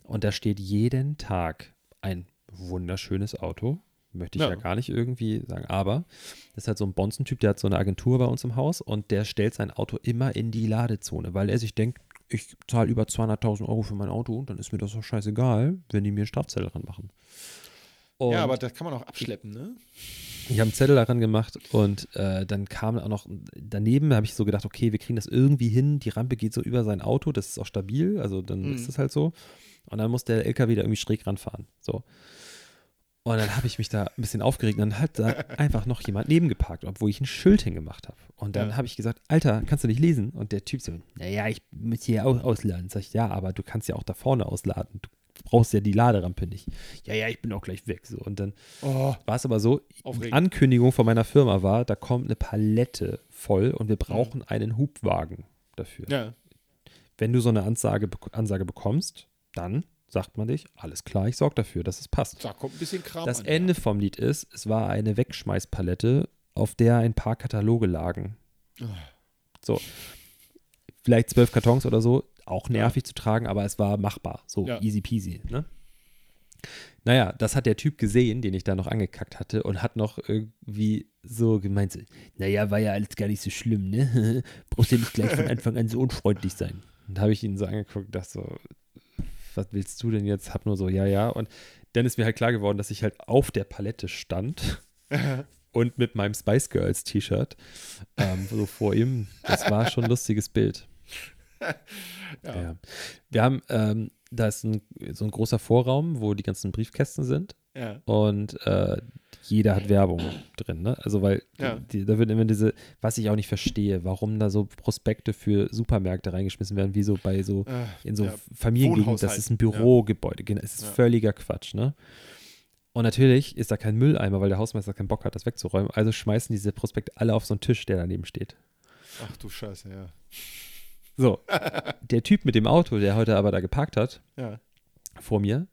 B: Und da steht jeden Tag ein wunderschönes Auto. Möchte ich ja.
C: Ja.
B: gar nicht irgendwie sagen, aber das ist halt so ein Bonzentyp, der hat so eine Agentur bei uns im Haus und der stellt sein Auto immer in die Ladezone, weil er sich denkt, ich zahle über 200.000 Euro für mein Auto, dann ist mir das doch scheißegal, wenn die mir einen Strafzettel ranmachen. Und
C: ja, aber das kann man auch abschleppen, ne?
B: ich habe einen Zettel daran gemacht und äh, dann kam auch noch daneben, habe ich so gedacht, okay, wir kriegen das irgendwie hin. Die Rampe geht so über sein Auto, das ist auch stabil, also dann
C: Mhm.
B: ist das halt so. Und dann muss der LKW da irgendwie schräg ranfahren. So. Und dann habe ich mich da ein bisschen aufgeregt und dann hat da einfach noch jemand nebengeparkt, obwohl ich ein Schild hingemacht habe. Und dann
C: Ja.
B: habe ich gesagt, Alter, kannst du nicht lesen? Und der Typ so, naja, ich muss hier auch ausladen. Sag ich, ja, aber du kannst ja auch da vorne ausladen. Du brauchst ja die Laderampe nicht. Ja, ja, ich bin auch gleich weg. So. Und dann
C: Oh,
B: war es aber so, die
C: Aufregend.
B: Ankündigung von meiner Firma war, da kommt eine Palette voll und wir brauchen einen Hubwagen dafür.
C: ja.
B: Wenn du so eine Ansage, Ansage bekommst, dann sagt man dich, alles klar, ich sorge dafür, dass es passt.
C: Da kommt ein bisschen Kram
B: Das
C: an.
B: Ende vom Lied ist, es war eine Wegschmeißpalette, auf der ein paar Kataloge lagen.
C: Ah.
B: So, vielleicht zwölf Kartons oder so, auch nervig zu tragen, aber es war machbar, so
C: Ja.
B: easy peasy. Ne? Naja, das hat der Typ gesehen, den ich da noch angekackt hatte und hat noch irgendwie so gemeint, so, naja, war ja alles gar nicht so schlimm, ne? Brauchst ja nicht gleich von Anfang an so unfreundlich sein. Und da habe ich ihn so angeguckt dachte so, was willst du denn jetzt? Hab nur so, ja, ja. Und dann ist mir halt klar geworden, dass ich halt auf der Palette stand und mit meinem Spice Girls T-Shirt ähm, so vor ihm. Das war schon ein lustiges Bild.
C: Ja.
B: Ja. Wir haben, ähm, da ist ein, so ein großer Vorraum, wo die ganzen Briefkästen sind
C: Ja.
B: und äh, jeder hat Werbung drin, ne? Also weil
C: Ja.
B: die, da wird immer diese, was ich auch nicht verstehe, warum da so Prospekte für Supermärkte reingeschmissen werden, wie so bei so
C: Äh,
B: in so
C: ja.
B: Familiengegenden, das ist ein Bürogebäude, genau, es ist völliger Quatsch, ne? Und natürlich ist da kein Mülleimer, weil der Hausmeister keinen Bock hat, das wegzuräumen. Also schmeißen diese Prospekte alle auf so einen Tisch, der daneben steht.
C: Ach du Scheiße, ja.
B: So, der Typ mit dem Auto, der heute aber da geparkt hat,
C: Ja.
B: vor mir,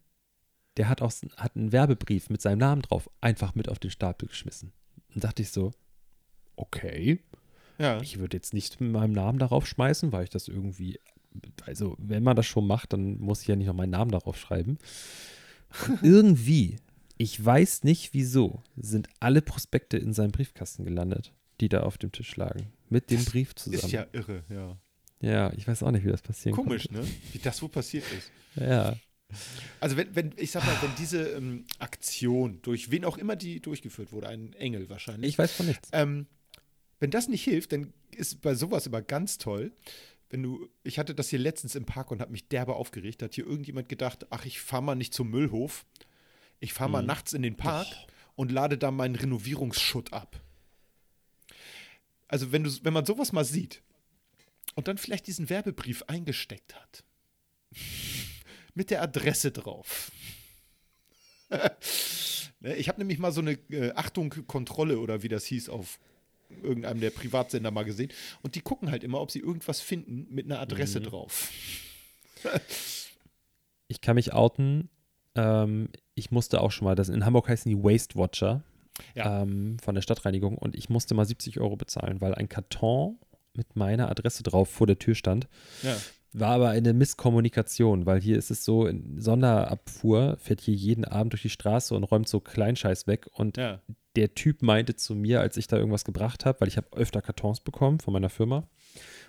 B: der hat, auch, hat einen Werbebrief mit seinem Namen drauf einfach mit auf den Stapel geschmissen. Und dachte ich so, okay,
C: Ja.
B: ich würde jetzt nicht mit meinem Namen darauf schmeißen, weil ich das irgendwie, also wenn man das schon macht, dann muss ich ja nicht noch meinen Namen darauf schreiben. Und irgendwie, ich weiß nicht wieso, sind alle Prospekte in seinem Briefkasten gelandet, die da auf dem Tisch lagen. Mit dem Brief zusammen.
C: Ist ja irre, ja.
B: Ja, ich weiß auch nicht, wie das passieren
C: Komisch,
B: konnte.
C: ne? Wie das wohl passiert ist.
B: Ja.
C: Also wenn, wenn, ich sag mal, wenn diese ähm, Aktion, durch wen auch immer die durchgeführt wurde, ein Engel wahrscheinlich,
B: Ich weiß von nichts.
C: ähm, wenn das nicht hilft, dann ist bei sowas immer ganz toll, wenn du, ich hatte das hier letztens im Park und habe mich derbe aufgeregt, da hat hier irgendjemand gedacht, ach, ich fahre mal nicht zum Müllhof, ich fahre mal
B: Mhm.
C: nachts in den Park und lade da meinen Renovierungsschutt ab. Also wenn du, wenn man sowas mal sieht und dann vielleicht diesen Werbebrief eingesteckt hat, mit der Adresse drauf. Ne, ich habe nämlich mal so eine äh, Achtung Kontrolle oder wie das hieß auf irgendeinem der Privatsender mal gesehen und die gucken halt immer, ob sie irgendwas finden mit einer Adresse
B: Mhm.
C: drauf.
B: Ich kann mich outen. Ähm, ich musste auch schon mal, das in Hamburg heißen die Waste Watcher
C: Ja.
B: ähm, von der Stadtreinigung und ich musste mal 70 Euro bezahlen, weil ein Karton mit meiner Adresse drauf vor der Tür stand.
C: Ja.
B: war aber eine Misskommunikation, weil hier ist es so, in Sonderabfuhr fährt hier jeden Abend durch die Straße und räumt so Kleinscheiß weg. Und
C: Ja.
B: der Typ meinte zu mir, als ich da irgendwas gebracht habe, weil ich habe öfter Kartons bekommen von meiner Firma.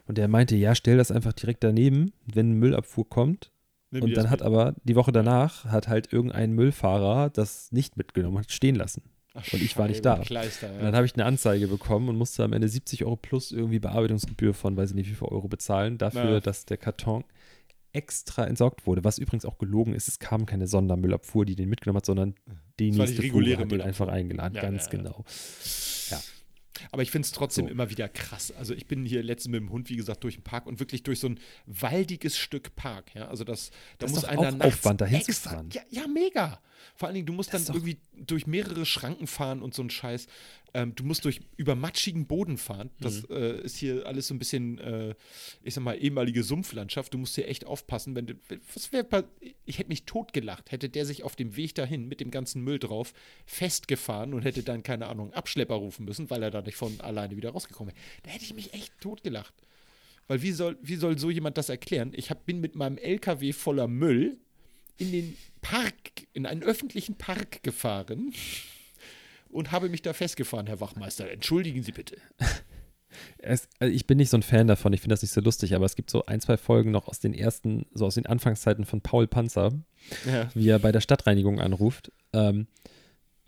B: Und der meinte, ja, stell das einfach direkt daneben, wenn Müllabfuhr kommt.
C: Nimm
B: und dann hat
C: mit.
B: aber die Woche danach hat halt irgendein Müllfahrer das nicht mitgenommen, hat stehen lassen.
C: Ach,
B: und ich war nicht da.
C: Kleister,
B: Und
C: ja.
B: dann habe ich eine Anzeige bekommen und musste am Ende 70 Euro plus irgendwie Bearbeitungsgebühr von, weiß ich nicht wie viel Euro bezahlen, dafür,
C: Ja.
B: dass der Karton extra entsorgt wurde. Was übrigens auch gelogen ist, es kam keine Sondermüllabfuhr, die den mitgenommen hat, sondern die
C: Das die
B: nächste
C: reguläre
B: hat den einfach eingeladen.
C: Ja,
B: Ganz
C: ja, ja.
B: genau.
C: Aber ich finde es trotzdem
B: So.
C: immer wieder krass. Also ich bin hier letztens mit dem Hund, wie gesagt, durch den Park und wirklich durch so ein waldiges Stück Park. Ja, also das, da
B: Das ist
C: muss einer
B: auch
C: nachts
B: Aufwand, da
C: extra-
B: hinzufahren.
C: Ja, ja, mega. Vor allen Dingen, du musst
B: Das
C: dann irgendwie durch mehrere Schranken fahren und so ein Scheiß. Ähm, du musst durch über matschigen Boden fahren. Das
B: Mhm.
C: äh, ist hier alles so ein bisschen, äh, ich sag mal, ehemalige Sumpflandschaft. Du musst hier echt aufpassen, wenn du, was wäre, ich hätte mich totgelacht, hätte der sich auf dem Weg dahin mit dem ganzen Müll drauf festgefahren und hätte dann, keine Ahnung, Abschlepper rufen müssen, weil er da nicht von alleine wieder rausgekommen wäre. Da hätte ich mich echt totgelacht. Weil wie soll, wie soll so jemand das erklären? Ich hab, bin mit meinem LKW voller Müll in den Park, in einen öffentlichen Park gefahren und habe mich da festgefahren, Herr Wachmeister. Entschuldigen Sie bitte.
B: Es, also ich bin nicht so ein Fan davon, ich finde das nicht so lustig, aber es gibt so ein, zwei Folgen noch aus den ersten, so aus den Anfangszeiten von Paul Panzer,
C: Ja.
B: wie er bei der Stadtreinigung anruft, ähm,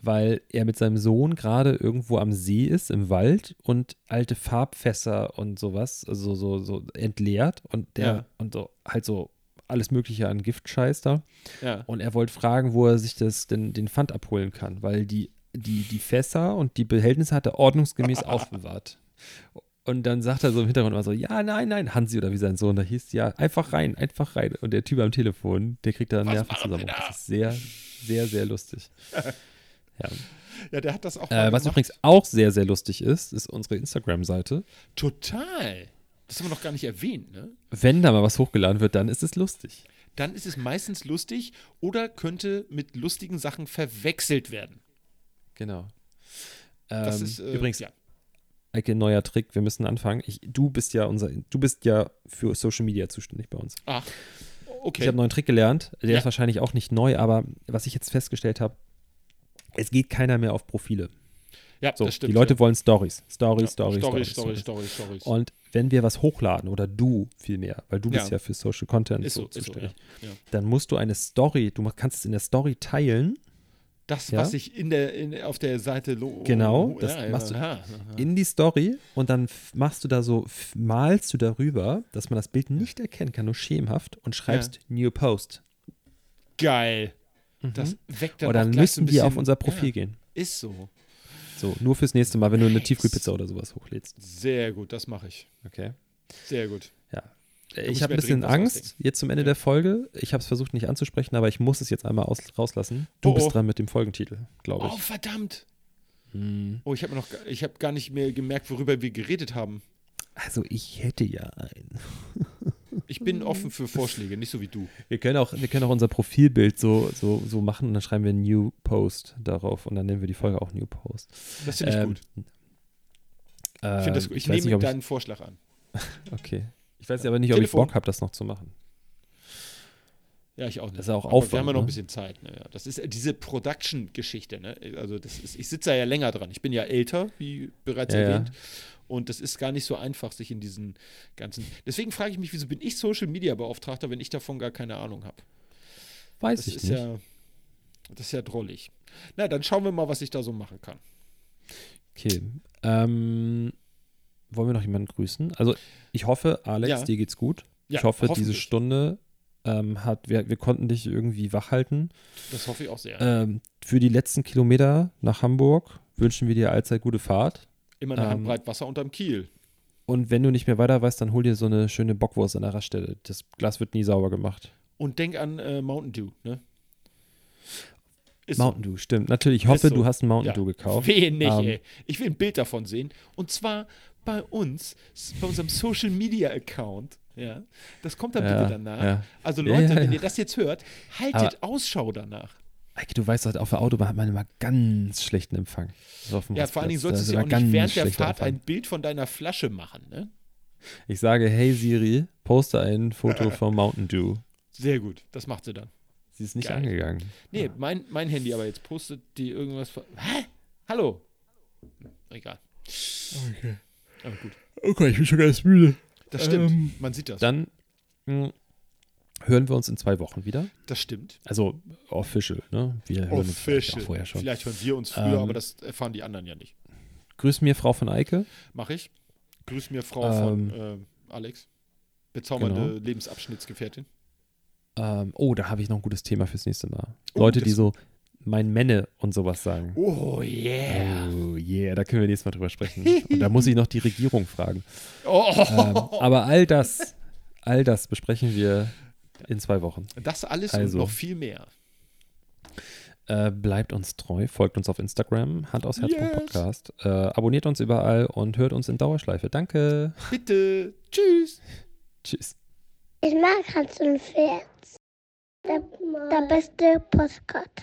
B: weil er mit seinem Sohn gerade irgendwo am See ist, im Wald und alte Farbfässer und sowas, also so, so entleert und der
C: Ja.
B: und so halt so alles Mögliche an Giftscheiß da.
C: Ja.
B: Und er wollte fragen, wo er sich das denn den Pfand abholen kann, weil die, die, die Fässer und die Behältnisse hat er ordnungsgemäß aufbewahrt. Und dann sagt er so im Hintergrund immer so, ja, nein, nein, Hansi oder wie sein Sohn da hieß, ja, einfach rein, einfach rein. Und der Typ am Telefon, der kriegt da einen Nervenzusammenbruch.
C: wir
B: Das ist sehr, sehr, sehr lustig. Ja.
C: ja, der hat das auch
B: Äh,
C: mal
B: was
C: gemacht.
B: übrigens auch sehr, sehr lustig ist, ist unsere Instagram-Seite.
C: Total. Das haben wir noch gar nicht erwähnt, ne?
B: Wenn da mal was hochgeladen wird, dann ist es lustig.
C: Dann ist es meistens lustig oder könnte mit lustigen Sachen verwechselt werden.
B: Genau.
C: Das
B: Ähm,
C: ist äh,
B: übrigens,
C: ja.
B: Eike, neuer Trick, wir müssen anfangen. Ich, du bist ja unser, du bist ja für Social Media zuständig bei uns.
C: Ach, okay.
B: Ich habe einen neuen Trick gelernt. Der
C: Ja.
B: ist wahrscheinlich auch nicht neu, aber was ich jetzt festgestellt habe, es geht keiner mehr auf Profile.
C: ja,
B: So,
C: das stimmt.
B: die Leute
C: ja.
B: wollen Stories, Stories,
C: ja.
B: Stories, Stories, Stories.
C: Story, Stories.
B: Und wenn wir was hochladen oder du vielmehr, weil du bist
C: Ja.
B: ja für Social Content
C: ist
B: so,
C: so, ist so, ja.
B: zuständig,
C: ja.
B: dann musst du eine Story, du kannst es in der Story teilen
C: Das,
B: Ja.
C: was ich in der, in, auf der Seite lo
B: Genau,
C: oh,
B: das
C: ja,
B: machst du
C: ja, ja.
B: in die Story und dann machst du da so, malst du darüber, dass man das Bild nicht erkennen kann, nur schemenhaft und schreibst New Post.
C: Geil. Das weckt dann
B: Oder dann
C: gleich so
B: müssen
C: ein
B: die
C: bisschen,
B: auf unser Profil
C: ja,
B: gehen.
C: Ist so.
B: So, nur fürs nächste Mal, wenn du eine. Tiefkühlpizza oder sowas hochlädst.
C: Sehr gut, das mache ich.
B: Okay.
C: Sehr gut.
B: Ja. Ich habe ein bisschen Angst jetzt zum Ende
C: Ja.
B: der Folge. Ich habe es versucht nicht anzusprechen, aber ich muss es jetzt einmal aus, rauslassen. Du
C: Oh,
B: bist
C: oh.
B: dran mit dem Folgentitel, glaube
C: Oh,
B: ich.
C: verdammt.
B: Hm.
C: Oh, ich habe noch, ich habe gar nicht mehr gemerkt, worüber wir geredet haben.
B: Also ich hätte ja einen.
C: Ich bin offen für Vorschläge, nicht so wie du.
B: Wir können auch, wir können auch unser Profilbild so, so, so machen und dann schreiben wir New Post darauf und dann nennen wir die Folge auch New Post.
C: Das finde ich
B: Ähm,
C: gut. Ich das gut. Ich nehme
B: nicht,
C: deinen Vorschlag an.
B: ich, Okay. Ich weiß aber nicht, ob ich
C: Telefon.
B: Bock habe, das noch zu machen.
C: Ja, ich auch nicht.
B: Das ist auch
C: Aber Wir
B: Aufwand,
C: haben ja noch ein
B: ne?
C: bisschen Zeit. Ne? Das ist äh, diese Production-Geschichte. Ne? Also das ist, ich sitze da ja länger dran. Ich bin ja älter, wie bereits
B: Ja, ja.
C: Und das ist gar nicht so einfach, sich in diesen ganzen. Deswegen frage ich mich, wieso bin ich Social Media Beauftragter, wenn ich davon gar keine Ahnung habe?
B: Weiß
C: Das
B: ich nicht.
C: ja. Das ist ja drollig. Na, dann schauen wir mal, was ich da so machen kann.
B: Okay. Ähm, wollen wir noch jemanden grüßen? Also ich hoffe, Alex,
C: Ja.
B: dir geht's gut.
C: Ja,
B: ich hoffe, diese. Stunde ähm, hat, wir, wir konnten dich irgendwie wach halten.
C: Das hoffe ich auch sehr.
B: Ähm, für die letzten Kilometer nach Hamburg wünschen wir dir allzeit gute Fahrt.
C: Immer eine
B: ähm,
C: Handbreit Wasser unterm Kiel.
B: Und wenn du nicht mehr weiter weißt, dann hol dir so eine schöne Bockwurst an der Raststelle. Das Glas wird nie sauber gemacht.
C: Und denk an äh, Mountain Dew, ne? Ist.
B: Mountain Dew, stimmt. Natürlich, ich hoffe,
C: so.
B: du hast einen Mountain
C: Ja.
B: Dew gekauft.
C: Wehe nicht,
B: Ähm,
C: ey. Ich will ein Bild davon sehen. Und zwar bei uns, bei unserem Social Media Account. Ja. Das kommt dann
B: Ja,
C: bitte danach.
B: ja.
C: Also Leute, wenn ihr das jetzt hört, haltet Ausschau danach.
B: Eike, du weißt, halt, auf der Autobahn hat man immer ganz schlechten Empfang. So auf dem
C: Ja, vor allen Dingen solltest du ja auch nicht während der Fahrt
B: Empfang.
C: ein Bild von deiner Flasche machen, ne?
B: Ich sage, hey Siri, poste ein Foto vom Mountain Dew.
C: Sehr gut, das macht sie dann.
B: Sie ist nicht
C: Geil.
B: angegangen.
C: Nee, mein, mein Handy aber jetzt postet die irgendwas. von- Hä? Hallo? Egal.
B: Okay.
C: Aber gut.
B: Okay, ich bin schon ganz müde.
C: Das stimmt.
B: Ähm,
C: Man sieht das.
B: Dann mh, hören wir uns in zwei Wochen wieder.
C: Das stimmt.
B: Also official, ne? Wir hören uns vielleicht vorher schon.
C: Vielleicht hören wir uns früher,
B: Ähm,
C: aber das erfahren die anderen ja nicht.
B: Grüß mir Frau von Eike.
C: Mach ich. Grüß mir Frau von
B: Ähm,
C: äh, Alex. Bezaubernde
B: genau.
C: Lebensabschnittsgefährtin.
B: Ähm, oh, da habe ich noch ein gutes Thema fürs nächste Mal.
C: Oh,
B: Leute, die so mein Männe und sowas sagen.
C: Oh yeah.
B: Oh yeah, da können wir nächstes Mal drüber sprechen. Und da muss ich noch die Regierung fragen.
C: Oh.
B: Ähm, aber all das, all das besprechen wir in zwei Wochen.
C: das alles
B: also.
C: und noch viel mehr.
B: Äh, bleibt uns treu, folgt uns auf Instagram, Hand aus Herz
C: Yes.
B: Podcast. Äh, abonniert uns überall und hört uns in Dauerschleife. Danke.
C: Bitte. Tschüss.
B: Tschüss.
D: Ich mag Hans und Pferd. Der, der beste Postkarte.